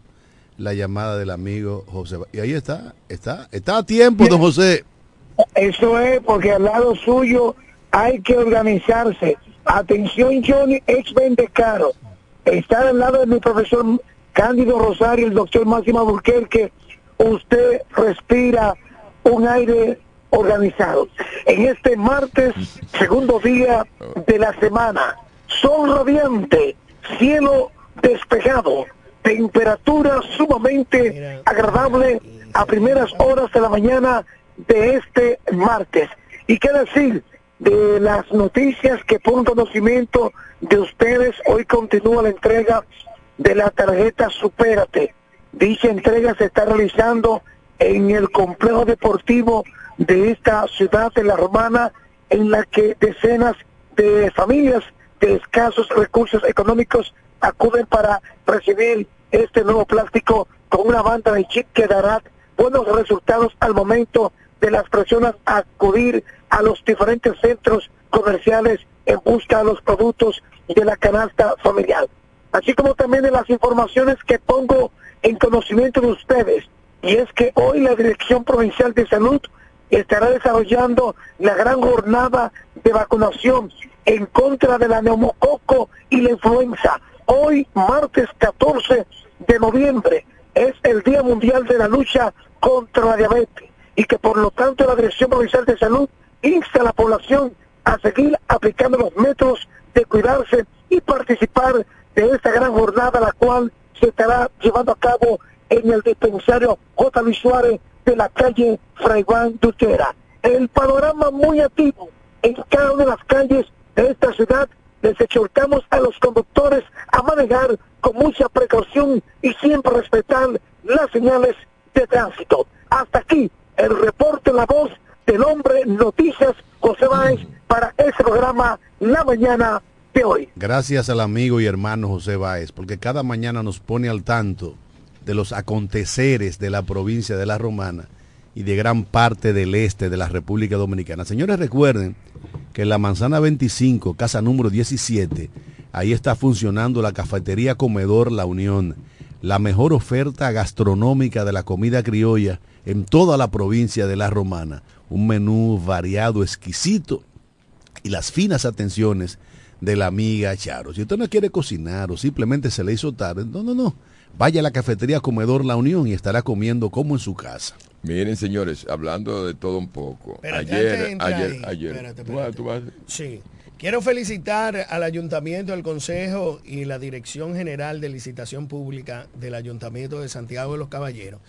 E: la llamada del amigo José. Y ahí está, está, está a tiempo, don José.
K: Eso es porque al lado suyo hay que organizarse. Atención, Johnny, ex caro. Está al lado de mi profesor Cándido Rosario, el doctor Máximo Burquerque. Usted respira un aire organizado. En este martes, segundo día de la semana, sol radiante, cielo despejado, temperatura sumamente agradable a primeras horas de la mañana de este martes. ¿Y qué decir de las noticias que por conocimiento de ustedes hoy continúa la entrega de la tarjeta Supérate? Dicha entrega se está realizando en el complejo deportivo de esta ciudad de la Romana, en la que decenas de familias de escasos recursos económicos acuden para recibir este nuevo plástico con una banda de chip que dará buenos resultados al momento de las personas acudir a los diferentes centros comerciales en busca de los productos de la canasta familiar. Así como también de las informaciones que pongo en conocimiento de ustedes. Y es que hoy la Dirección Provincial de Salud estará desarrollando la gran jornada de vacunación en contra de la neumococo y la influenza. Hoy, martes 14 de noviembre, es el Día Mundial de la Lucha contra la Diabetes y que por lo tanto la Dirección Provincial de Salud insta a la población a seguir aplicando los métodos de cuidarse y participar de esta gran jornada, la cual se estará llevando a cabo en el dispensario J. Luis Suárez de la calle Fray Juan Dutera. El panorama muy activo en cada una de las calles de esta ciudad. Les exhortamos a los conductores a manejar con mucha precaución y siempre respetar las señales de tránsito. Hasta aquí el reporte La Voz del Hombre Noticias José Báez para ese programa La Mañana de hoy.
E: Gracias al amigo y hermano José Báez, porque cada mañana nos pone al tanto de los aconteceres de la provincia de La Romana y de gran parte del este de la República Dominicana. Señores, recuerden que en la manzana 25, casa número 17, ahí está funcionando la cafetería Comedor La Unión, la mejor oferta gastronómica de la comida criolla en toda la provincia de La Romana. Un menú variado, exquisito y las finas atenciones de la amiga Charo. Si usted no quiere cocinar o simplemente se le hizo tarde, no, no, no. Vaya a la cafetería Comedor La Unión y estará comiendo como en su casa.
G: Miren, señores, hablando de todo un poco.
H: Espérate,
G: ayer, ayer,
H: ahí,
G: ayer.
H: espérate,
G: ¿Tú vas- tú vas-
H: Sí. Quiero felicitar al Ayuntamiento, al Consejo y la Dirección General de Licitación Pública del Ayuntamiento de Santiago de los Caballeros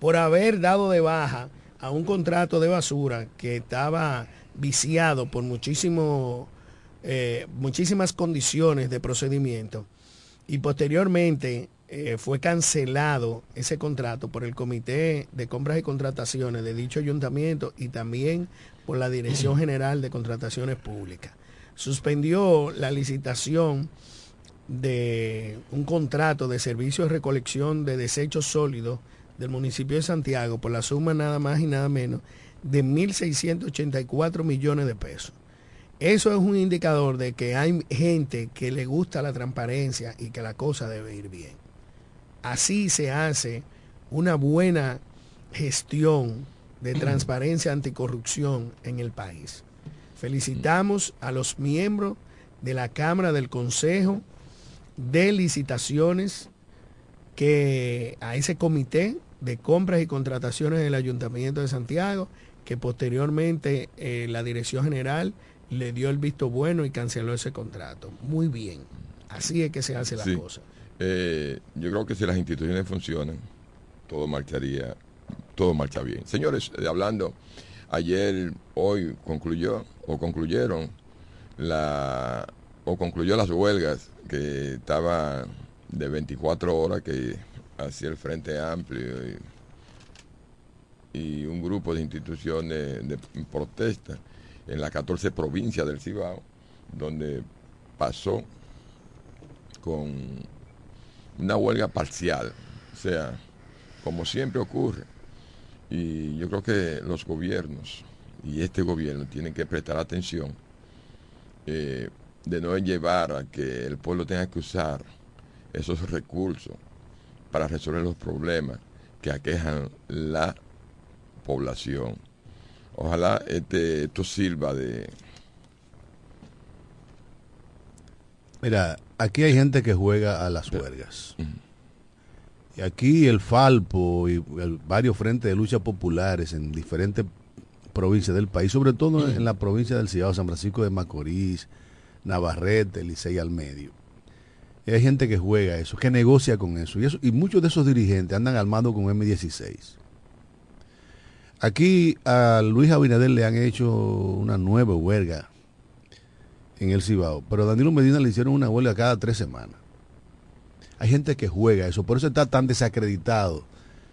H: por haber dado de baja a un contrato de basura que estaba viciado por muchísimo, eh, muchísimas condiciones de procedimiento y posteriormente eh, fue cancelado ese contrato por el Comité de Compras y Contrataciones de dicho ayuntamiento y también por la Dirección General de Contrataciones Públicas. Suspendió la licitación de un contrato de servicio de recolección de desechos sólidos del municipio de Santiago por la suma nada más y nada menos de 1.684 millones de pesos. Eso es un indicador de que hay gente que le gusta la transparencia y que la cosa debe ir bien. Así se hace una buena gestión de transparencia anticorrupción en el país. Felicitamos a los miembros de la Cámara del Consejo de Licitaciones que a ese comité de compras y contrataciones del Ayuntamiento de Santiago, que posteriormente eh, la Dirección General le dio el visto bueno y canceló ese contrato. Muy bien. Así es que se hace la
G: Sí.
H: cosa.
G: Eh, yo creo que si las instituciones funcionan, todo marcharía, todo marcha bien. Señores, eh, hablando, ayer, hoy concluyó o concluyeron la o concluyó las huelgas que estaba de 24 horas que hacía el Frente Amplio y, y un grupo de instituciones de protesta en las 14 provincias del Cibao, donde pasó con una huelga parcial, o sea, como siempre ocurre. Y yo creo que los gobiernos y este gobierno tienen que prestar atención eh, de no llevar a que el pueblo tenga que usar esos recursos para resolver los problemas que aquejan la población. Ojalá este, esto sirva de...
E: Mira, aquí hay gente que juega a las huelgas. Y aquí el Falpo y el- varios frentes de lucha populares en diferentes provincias del país, sobre todo en la provincia del Cibao, San Francisco de Macorís, Navarrete, Licey al medio. Y hay gente que juega eso, que negocia con eso. Y, eso, y muchos de esos dirigentes andan armados con M16. Aquí a Luis Abinader le han hecho una nueva huelga en el Cibao, pero a Danilo Medina le hicieron una huelga cada tres semanas. Hay gente que juega eso, por eso está tan desacreditado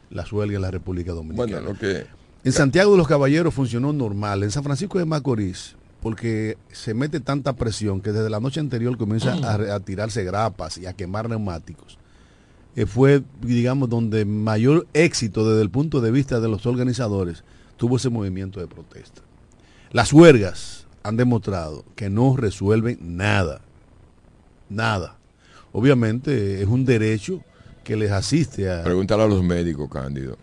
E: las huelgas en la República Dominicana.
G: Bueno, lo que...
E: En Santiago de los Caballeros funcionó normal, en San Francisco de Macorís porque se mete tanta presión que desde la noche anterior comienza a tirarse grapas y a quemar neumáticos. Eh, fue, digamos, donde mayor éxito desde el punto de vista de los organizadores tuvo ese movimiento de protesta. Las huelgas han demostrado que no resuelven nada. Nada. Obviamente es un derecho que les asiste a...
G: Pregúntale a los médicos, Cándido.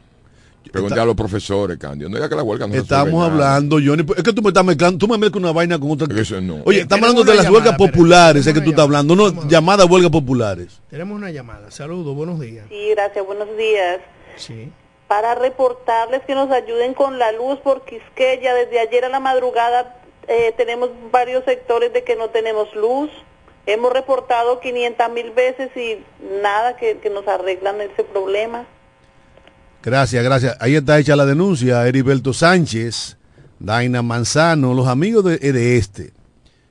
G: Pregúntale a los profesores, Cándido. No diga que la huelga no
E: Estamos hablando, Johnny. Es que tú me estás mezclando, tú me mezclas una vaina con otra.
G: Eso no.
E: Oye, estamos hablando de las
H: llamada,
E: huelgas populares, es que tú estás hablando, no,
H: llamada.
E: llamadas huelgas populares.
H: Tenemos una llamada. Saludos, buenos días.
L: Sí, gracias, buenos días.
H: Sí.
L: Para reportarles que nos ayuden con la luz por Quisqueya. Desde ayer a la madrugada eh, tenemos varios sectores de que no tenemos luz. Hemos reportado 500 mil veces y nada que, que nos arreglan ese problema.
E: Gracias, gracias. Ahí está hecha la denuncia. Heriberto Sánchez, Daina Manzano, los amigos de, de este,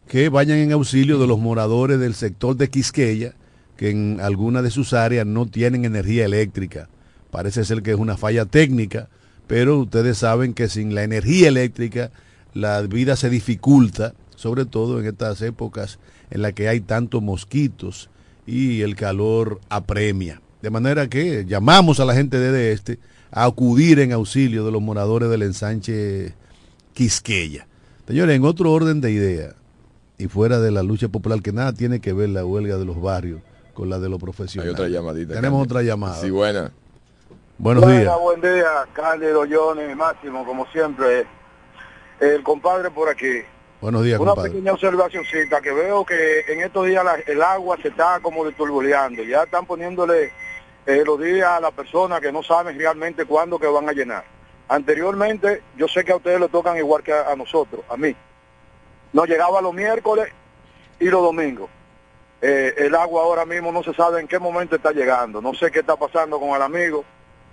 E: que vayan en auxilio de los moradores del sector de Quisqueya, que en alguna de sus áreas no tienen energía eléctrica. Parece ser que es una falla técnica, pero ustedes saben que sin la energía eléctrica la vida se dificulta, sobre todo en estas épocas en las que hay tantos mosquitos y el calor apremia. De manera que llamamos a la gente de este a acudir en auxilio de los moradores del ensanche Quisqueya. Señores, en otro orden de idea, y fuera de la lucha popular, que nada tiene que ver la huelga de los barrios con la de los
G: Hay
E: profesionales.
G: otra llamadita.
E: Tenemos
G: Cándido.
E: otra llamada.
G: Sí, buena.
E: Buenos
M: Buena,
E: días.
M: Buen día, Cándido, Johnny, Máximo, como siempre. El compadre por aquí.
E: Buenos días,
M: Una
E: compadre.
M: pequeña observacióncita que veo que en estos días la- el agua se está como desturbuleando. Ya están poniéndole eh, los días a las personas que no saben realmente cuándo que van a llenar. Anteriormente, yo sé que a ustedes le tocan igual que a, a nosotros, a mí. Nos llegaba los miércoles y los domingos. Eh, el agua ahora mismo no se sabe en qué momento está llegando. No sé qué está pasando con el amigo,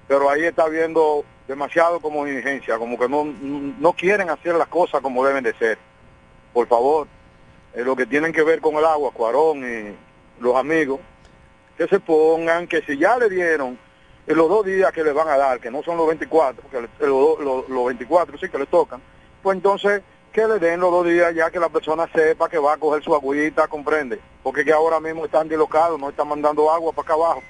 M: pero ahí está viendo demasiado como diligencia, como que no, no quieren hacer las cosas como deben de ser. Por favor, eh, lo que tienen que ver con el agua, Cuarón y los amigos, que se pongan, que si ya le dieron en los dos días que le van a dar, que no son los 24, que dos- los- los 24 sí que le tocan, pues entonces que le den los dos días ya que la persona sepa que va a coger su agüita, comprende, porque que ahora mismo están dislocados, no están mandando agua para acá abajo.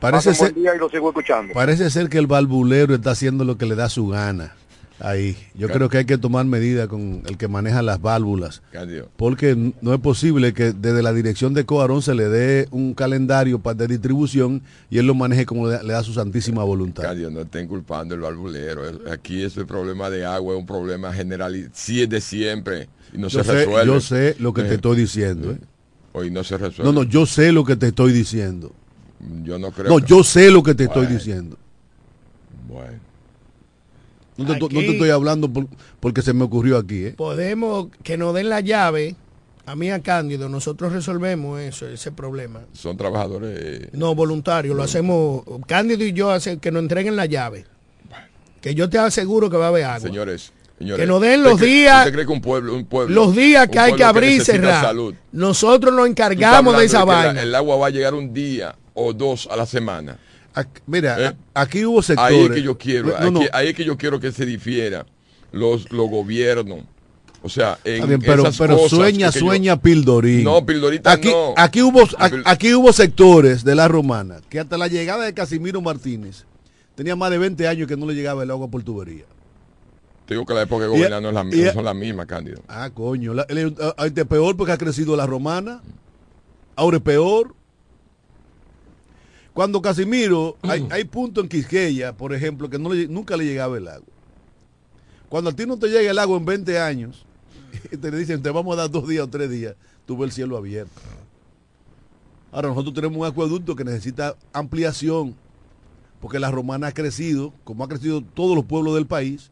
E: Parece ser,
M: buen día y lo sigo escuchando.
E: parece ser que el valvulero está haciendo lo que le da su gana. Ahí. Yo creo que hay que tomar medidas con el que maneja las válvulas. Porque no es posible que desde la dirección de Coarón se le dé un calendario de distribución y él lo maneje como le, da su santísima voluntad.
G: No estén culpando el valvulero. El- Aquí ese problema de agua es un problema general. Sí es de siempre. Y no
E: yo,
G: se
E: sé,
G: resuelve.
E: yo sé lo que te estoy diciendo. ¿eh?
G: Hoy no se resuelve.
E: No, no, yo sé lo que te estoy diciendo.
G: Yo no creo.
E: No,
G: que-
E: yo sé lo que te estoy diciendo.
G: Bueno.
E: No te, no te estoy hablando por- porque se me ocurrió aquí. ¿eh?
H: Podemos que nos den la llave. A mí, a Cándido, nosotros resolvemos eso, ese problema.
G: Son trabajadores. eh,
H: No, voluntario, lo hacemos. Cándido y yo hace, que nos entreguen la llave. Que yo te aseguro que va a haber agua.
G: Señores, señores.
H: Que nos den
G: ¿usted
H: los
G: cree-
H: días-
G: ¿Usted cree que un pueblo, un pueblo
H: Los días
G: un
H: que hay que abrir y cerrar.
G: salud,
H: Nosotros nos encargamos de esa vaina.
G: la- el agua va a llegar un día o dos a la semana.
E: Mira,
G: ¿Eh?
E: aquí hubo sectores.
G: Ahí es que yo quiero,
E: No,
G: aquí-
E: no.
G: ahí es que yo quiero que se difiera los, los gobiernos. O sea, en
E: bien, pero,
G: esas
E: pero
G: cosas
E: sueña,
G: que yo-
E: sueña Pildorín.
G: No, Pildorita
E: aquí,
G: no.
E: Aquí hubo, aquí hubo sectores de la romana que hasta la llegada de Casimiro Martínez tenía más de 20 años que no le llegaba el agua por tubería.
G: Te digo que la época de
E: Y-
G: gobiernar no, es la,
E: y-
G: no son las mismas, Cándido.
E: Ah, coño. La, el- ah, este es peor porque ha crecido la romana. Ahora es peor. Cuando Casimiro, hay, hay puntos en Quisqueya, por ejemplo, que no le- nunca le llegaba el agua. Cuando a ti no te llega el agua en 20 años, te dicen, te vamos a dar dos días o tres días, tú ves el cielo abierto. Ahora nosotros tenemos un acueducto que necesita ampliación, porque la romana ha crecido, como ha crecido todos los pueblos del país,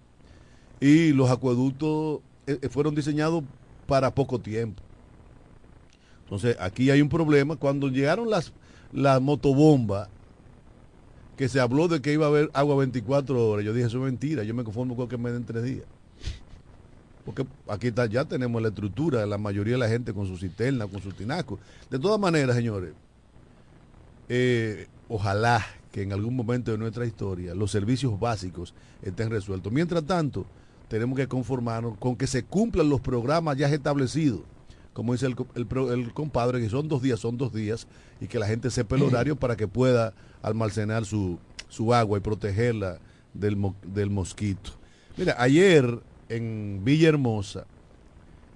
E: y los acueductos eh, eh, fueron diseñados para poco tiempo. Entonces, aquí hay un problema. Cuando llegaron las, las motobombas, que se habló de que iba a haber agua 24 horas, yo dije, eso es mentira, yo me conformo con que me den tres días. Porque aquí ya tenemos la estructura, la mayoría de la gente con su cisterna, con su tinaco. De todas maneras, señores, eh, ojalá que en algún momento de nuestra historia los servicios básicos estén resueltos. Mientras tanto, tenemos que conformarnos con que se cumplan los programas ya establecidos. Como dice el, el compadre, que son dos días, son dos días, y que la gente sepa el horario para que pueda almacenar su, su agua y protegerla del, mo- del mosquito. Mira, ayer en Villahermosa,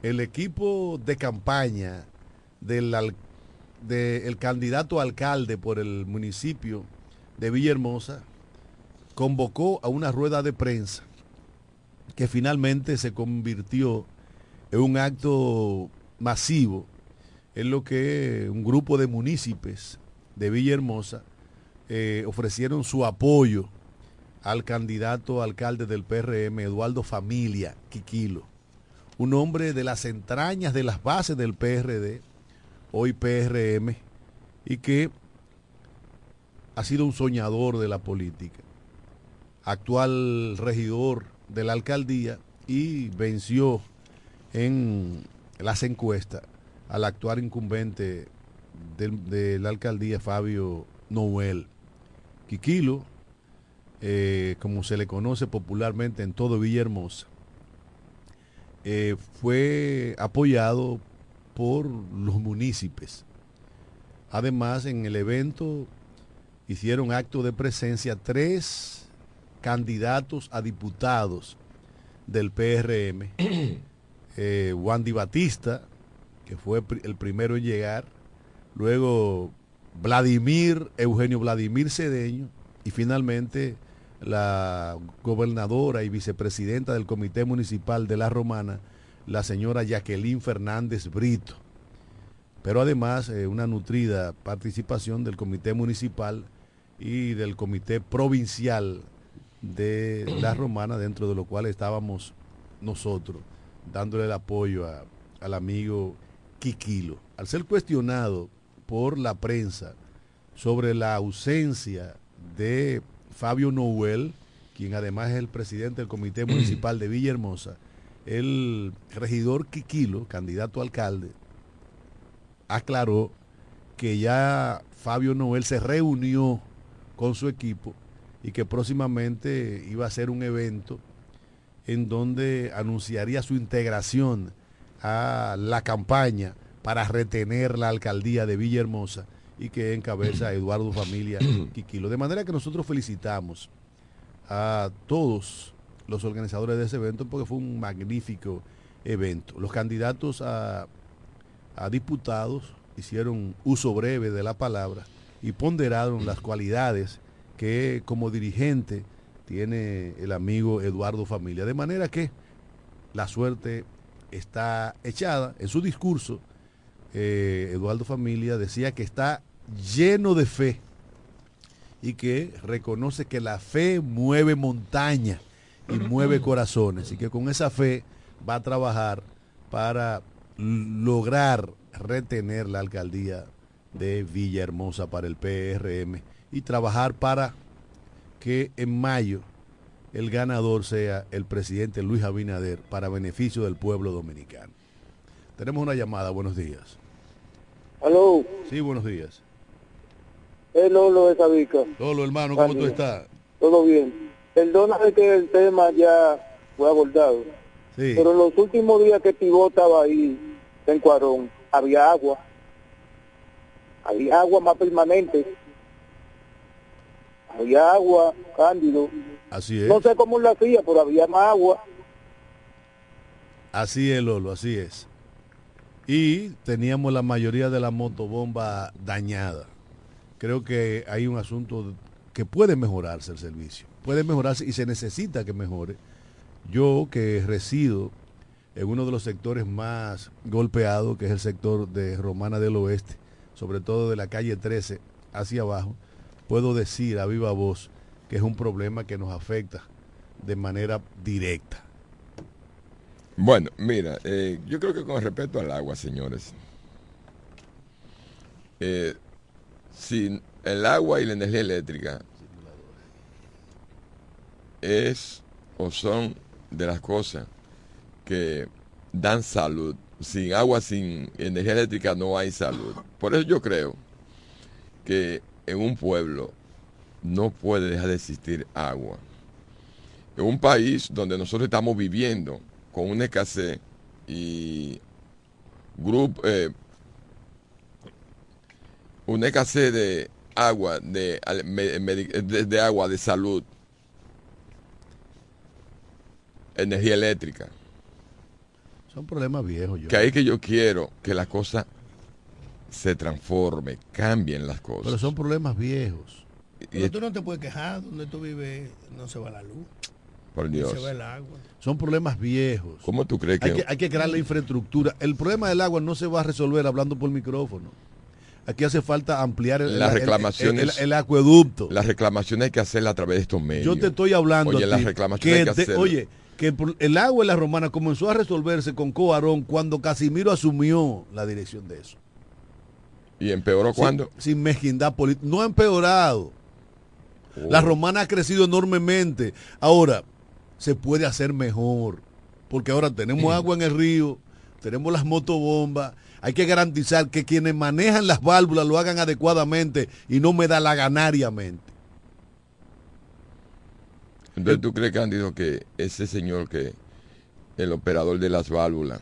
E: el equipo de campaña del al- de el candidato alcalde por el municipio de Villahermosa convocó a una rueda de prensa que finalmente se convirtió en un acto masivo en lo que un grupo de municipios de Villahermosa eh, ofrecieron su apoyo al candidato alcalde del PRM, Eduardo Familia Quiquilo, un hombre de las entrañas de las bases del PRD, hoy PRM, y que ha sido un soñador de la política, actual regidor de la alcaldía y venció en las encuestas al actual incumbente de la alcaldía, Fabio Noel. Quiquilo, eh, como se le conoce popularmente en todo Villahermosa, eh, fue apoyado por los municipios. Además, en el evento hicieron acto de presencia tres candidatos a diputados del PRM. Eh, Wandy Batista, que fue el primero en llegar, luego Vladimir, Eugenio Vladimir Cedeño, y finalmente la gobernadora y vicepresidenta del Comité Municipal de La Romana, la señora Jacqueline Fernández Brito. Pero además eh, una nutrida participación del Comité Municipal y del Comité Provincial de La Romana, dentro de lo cual estábamos nosotros, dándole el apoyo a- al amigo Quiquilo. Al ser cuestionado por la prensa sobre la ausencia de Fabio Noel, quien además es el presidente del Comité Municipal de Villahermosa, el regidor Quiquilo, candidato a alcalde, aclaró que ya Fabio Noel se reunió con su equipo y que próximamente iba a hacer un evento en donde anunciaría su integración a la campaña para retener la alcaldía de Villahermosa y que encabeza Eduardo Familia Quiquilo. De manera que nosotros felicitamos a todos los organizadores de ese evento porque fue un magnífico evento. Los candidatos a, a diputados hicieron uso breve de la palabra y ponderaron las cualidades que como dirigente tiene el amigo Eduardo Familia. De manera que la suerte está echada. En su discurso, eh, Eduardo Familia decía que está lleno de fe y que reconoce que la fe mueve montaña y mueve corazones y que con esa fe va a trabajar para lograr retener la alcaldía de Villahermosa para el PRM y trabajar para que en mayo el ganador sea el presidente Luis Abinader para beneficio del pueblo dominicano. Tenemos una llamada, buenos días.
N: Aló,
E: Sí, buenos días.
N: es Lolo de Sabica.
E: Lolo, hermano, ¿cómo tú estás?
N: Todo bien. Perdóname que el tema ya fue abordado.
E: Sí.
N: Pero en los últimos días que Tibó estaba ahí, en Cuarón, había agua. Había agua más permanente. Había agua, Cándido.
E: Así es.
N: No sé cómo lo hacía, pero había más agua.
E: Así es, Lolo, así es. Y teníamos la mayoría de la motobomba dañada. Creo que hay un asunto que puede mejorarse el servicio. Puede mejorarse y se necesita que mejore. Yo que resido en uno de los sectores más golpeados, que es el sector de Romana del Oeste, sobre todo de la calle 13 hacia abajo, puedo decir a viva voz que es un problema que nos afecta de manera directa.
G: Bueno, mira, eh, yo creo que con respecto al agua, señores, eh, si el agua y la energía eléctrica es o son de las cosas que dan salud. Sin agua, sin energía eléctrica no hay salud. Por eso yo creo que en un pueblo no puede dejar de existir agua. en un país donde nosotros estamos viviendo con una escasez y grupo, eh, una escasez de agua, de, de- de agua, de salud, energía eléctrica.
E: Son problemas viejos. Yo.
G: Que ahí que yo quiero que la cosa se transforme, cambien las cosas.
E: Pero son problemas viejos.
G: Y-
H: Pero tú no te puedes quejar, donde tú vives no se va la luz,
G: por Dios.
H: se va el agua.
E: Son problemas viejos.
G: ¿Cómo tú crees que,
E: Hay que, hay que crear la infraestructura. El problema del agua no se va a resolver hablando por micrófono. Aquí hace falta ampliar el,
G: las
E: el- el-
G: reclamaciones
E: el- el acueducto.
G: Las reclamaciones hay que hacerlas a través de estos medios.
E: Yo te estoy hablando.
G: Oye,
E: a
G: las
E: ti
G: reclamaciones hay que
E: te-. Oye, que el agua en la romana comenzó a resolverse con Coarón cuando Casimiro asumió la dirección de eso.
G: ¿Y empeoró cuándo?
E: Sin, mezquindad política. No ha empeorado.
G: Oh.
E: La romana ha crecido enormemente. Ahora, se puede hacer mejor. Porque ahora tenemos agua en el río, tenemos las motobombas. Hay que garantizar que quienes manejan las válvulas lo hagan adecuadamente y no me da la ganariamente.
G: Entonces, ¿tú crees, Cándido, que ese señor que el operador de las válvulas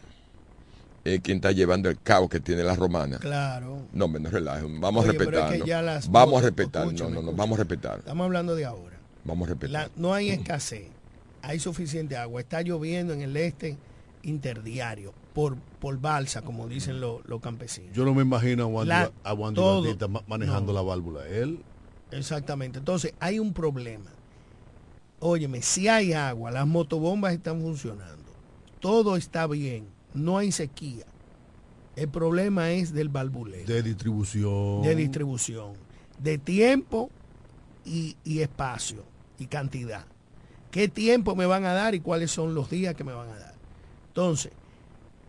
G: es quien está llevando el caos que tiene la romana?
H: Claro.
G: No, me no relaje. Vamos
H: Oye,
G: a
H: es que las-
G: Vamos a
H: no,
G: respetar. No, no, no, vamos a respetar.
H: Estamos hablando de ahora.
G: Vamos a respetar.
H: La- no hay escasez, hay suficiente agua. Está lloviendo en el este interdiario por, por balsa, como dicen los los campesinos.
E: Yo no me imagino a Wandy,
H: La-
E: a Wandy
H: todo-
E: Batista manejando
H: no.
E: la válvula. Él,
H: Exactamente. Entonces, hay un problema. Óyeme, si hay agua, las motobombas están funcionando, todo está bien, no hay sequía. El problema es del valvulero,
E: de distribución.
H: de distribución, de tiempo y, y espacio y cantidad. ¿Qué tiempo me van a dar y cuáles son los días que me van a dar? Entonces,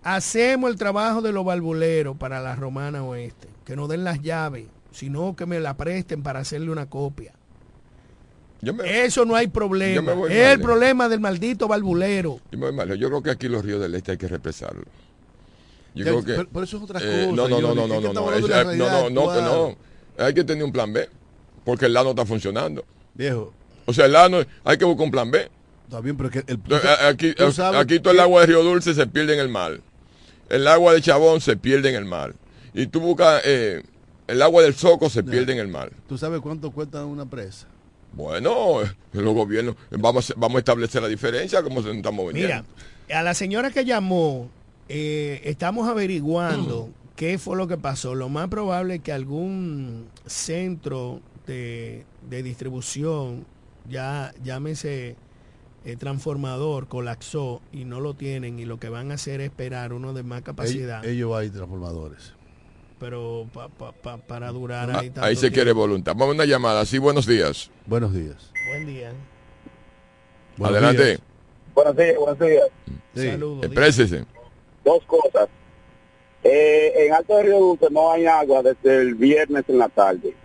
H: hacemos el trabajo de los valvuleros para la Romana Oeste, que nos den las llaves, sino que me la presten para hacerle una copia.
G: Me,
H: Eso no hay problema. Es el
G: mal, eh.
H: problema del maldito valvulero.
G: yo me voy mal. Yo creo que aquí los ríos del este hay que represarlos. Yo
E: Ya,
G: creo que.
E: pero- pero eso es otra
G: eh,
E: cosa,
G: no, no, no, no, no, no, no, no, no, no,
E: actual.
G: no. Hay que tener un plan B. Porque el lado no está funcionando.
E: Viejo,
G: O sea, el lado no- hay que buscar un plan B.
E: está bien, pero que el,
G: Aquí, aquí todo el agua de Río Dulce se pierde en el mar. El agua de Chabón se pierde en el mar. Y tú buscas eh, el agua del Soco se pierde en el mar.
E: ¿Tú sabes cuánto cuesta una presa?
G: Bueno, los gobiernos, vamos, a- vamos a establecer la diferencia como se estamos vendiendo.
H: Mira, a la señora que llamó, eh, estamos averiguando qué fue lo que pasó. Lo más probable es que algún centro de, de distribución, ya llámese eh, transformador, colapsó y no lo tienen y lo que van a hacer es esperar uno de más capacidad.
E: Ellos, ellos hay transformadores.
H: Pero pa- pa- pa- para durar
G: Ah,
H: ahí tanto
G: ahí se quiere voluntad. Vamos a una llamada. Sí, buenos días.
E: Buenos días.
H: Buen día.
E: Buenos
G: Adelante.
E: días.
N: Buenos días, buenos días.
E: Sí.
H: Saludos.
G: Exprésese.
N: Dos cosas. Eh, en Alto de Río Dulce no hay agua desde el viernes en la tarde.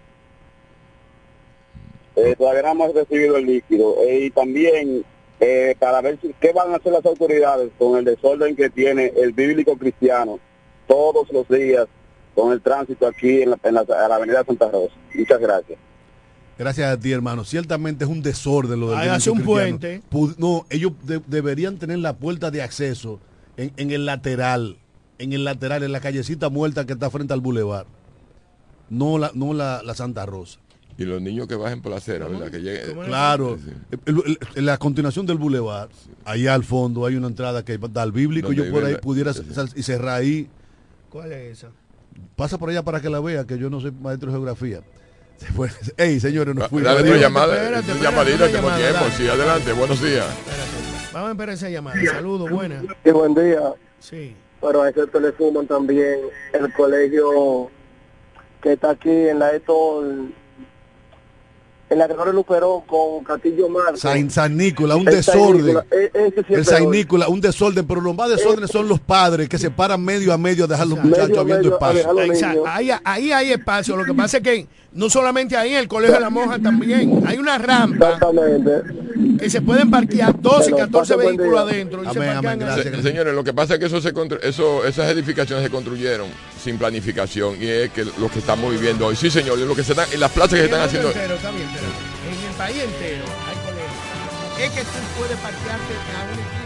N: Eh, todavía no hemos recibido el líquido. Eh, y también eh, para ver si, qué van a hacer las autoridades con el desorden que tiene el bíblico cristiano todos los días con el tránsito aquí en la, en la- en la avenida Santa Rosa. Muchas gracias.
E: Gracias a ti, hermano. Ciertamente es un desorden lo del
H: Hágase
E: bíblico
H: un
E: cristiano.
H: puente.
E: Pu- No, ellos de- deberían tener la puerta de acceso en, en el lateral, en el lateral, en la callecita muerta que está frente al bulevar. No la, no la, la Santa Rosa.
G: Y los niños que bajen por la acera, ¿verdad? Que lleguen.
E: Claro, el- el- en la continuación del bulevar, allá al fondo hay una entrada que da al bíblico.
G: Donde
E: Yo por ahí
G: la-
E: pudiera y cerrar ahí.
H: ¿Cuál es esa?
E: Pasa por allá para que la vea, que yo no soy maestro de geografía. Se fue. Ey, señores, nos fuimos.
G: Dale tu
H: Espérate,
G: llamada.
H: espérate, espérate,
G: llamadita,
H: llamada,
G: tiempo.
H: dale.
G: Sí, adelante. Buenos días.
H: Vamos a esperar esa llamada. Saludos, buenas.
O: Sí, buen día.
H: Sí.
O: Pero a eso le suman también el colegio que está aquí en la Esto, en la Gregorio Luperón con Castillo Marco.
E: San, San Nicolás, un
O: El
E: desorden.
O: E-
E: el San. Nicolás, un desorden, pero los más desórdenes son los padres que se paran medio a medio a dejar los muchachos
O: Medio a
E: habiendo
O: medio a
E: espacio.
O: los.
H: Ahí, ahí hay espacio. Lo que pasa es que no solamente ahí, en el Colegio de la Monja también. Hay una rampa que se pueden parquear 12 y 14 vehículos adentro. Y se parquean ahí.
G: Se- señores, lo que pasa es que eso se eso, esas edificaciones se construyeron sin planificación y es que lo que estamos viviendo hoy. Sí, señor, y lo que se están, y las plazas que se están
H: En
G: haciendo.
H: entero, está bien, pero en el país entero hay colegios. es que tú puedes parquearte a una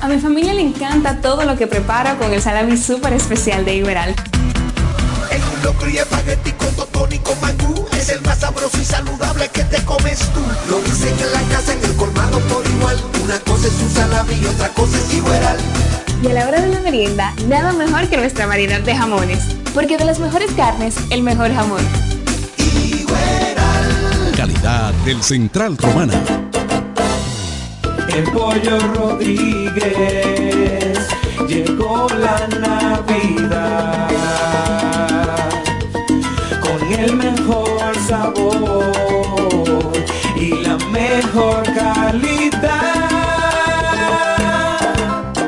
P: A mi familia le encanta todo lo que preparo con el salami súper especial de Iberal.
Q: Un locro y espagueti con totón y con mangú. Es el más sabroso y saludable que te comes tú. Lo dicen en la casa, en el colmado por igual. Una cosa es un salami y otra cosa es igual.
P: Y a la hora de la merienda, nada mejor que nuestra variedad de jamones. Porque de las mejores carnes, el mejor jamón.
C: Calidad del Central Romana.
I: El pollo Rodríguez llegó la Navidad con el mejor sabor y la mejor calidad.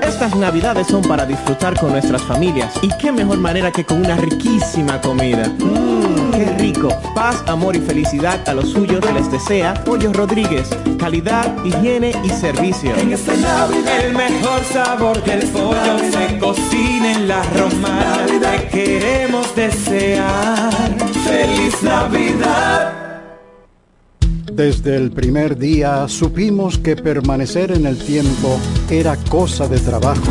R: Estas navidades son para disfrutar con nuestras familias y qué mejor manera que con una riquísima comida. Qué rico. Paz, amor y felicidad a los suyos les desea Pollo Rodríguez. Calidad, higiene y servicio.
I: En esta Navidad el mejor sabor del pollo se cocina en la romana. Te queremos desear feliz Navidad.
S: Desde el primer día supimos que permanecer en el tiempo era cosa de trabajo.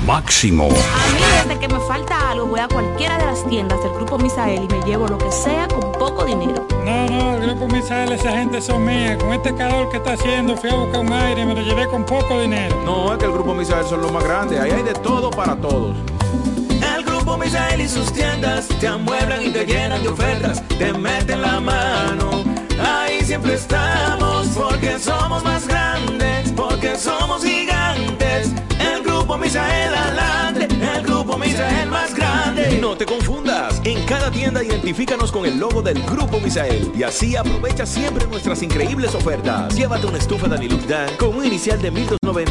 T: máximo.
U: A mí desde que me falta algo voy a cualquiera de las tiendas del Grupo Misael y me llevo lo que sea con poco dinero.
V: No, no, el Grupo Misael, esa gente son mía. Con este calor que está haciendo fui a buscar un aire y me lo llevé con poco dinero.
W: No, es que el Grupo Misael son los más grandes. Ahí hay de todo para todos.
X: El Grupo Misael y sus tiendas te amueblan y te llenan de ofertas. Te meten la mano. Ahí siempre estamos porque somos más grandes, porque somos Grupo Misael adelante, el Grupo Misael más grande.
Y: No te confundas. En cada tienda identifícanos con el logo del Grupo Misael y así aprovecha siempre nuestras increíbles ofertas. Llévate una estufa Danilux Dan con un inicial de 1290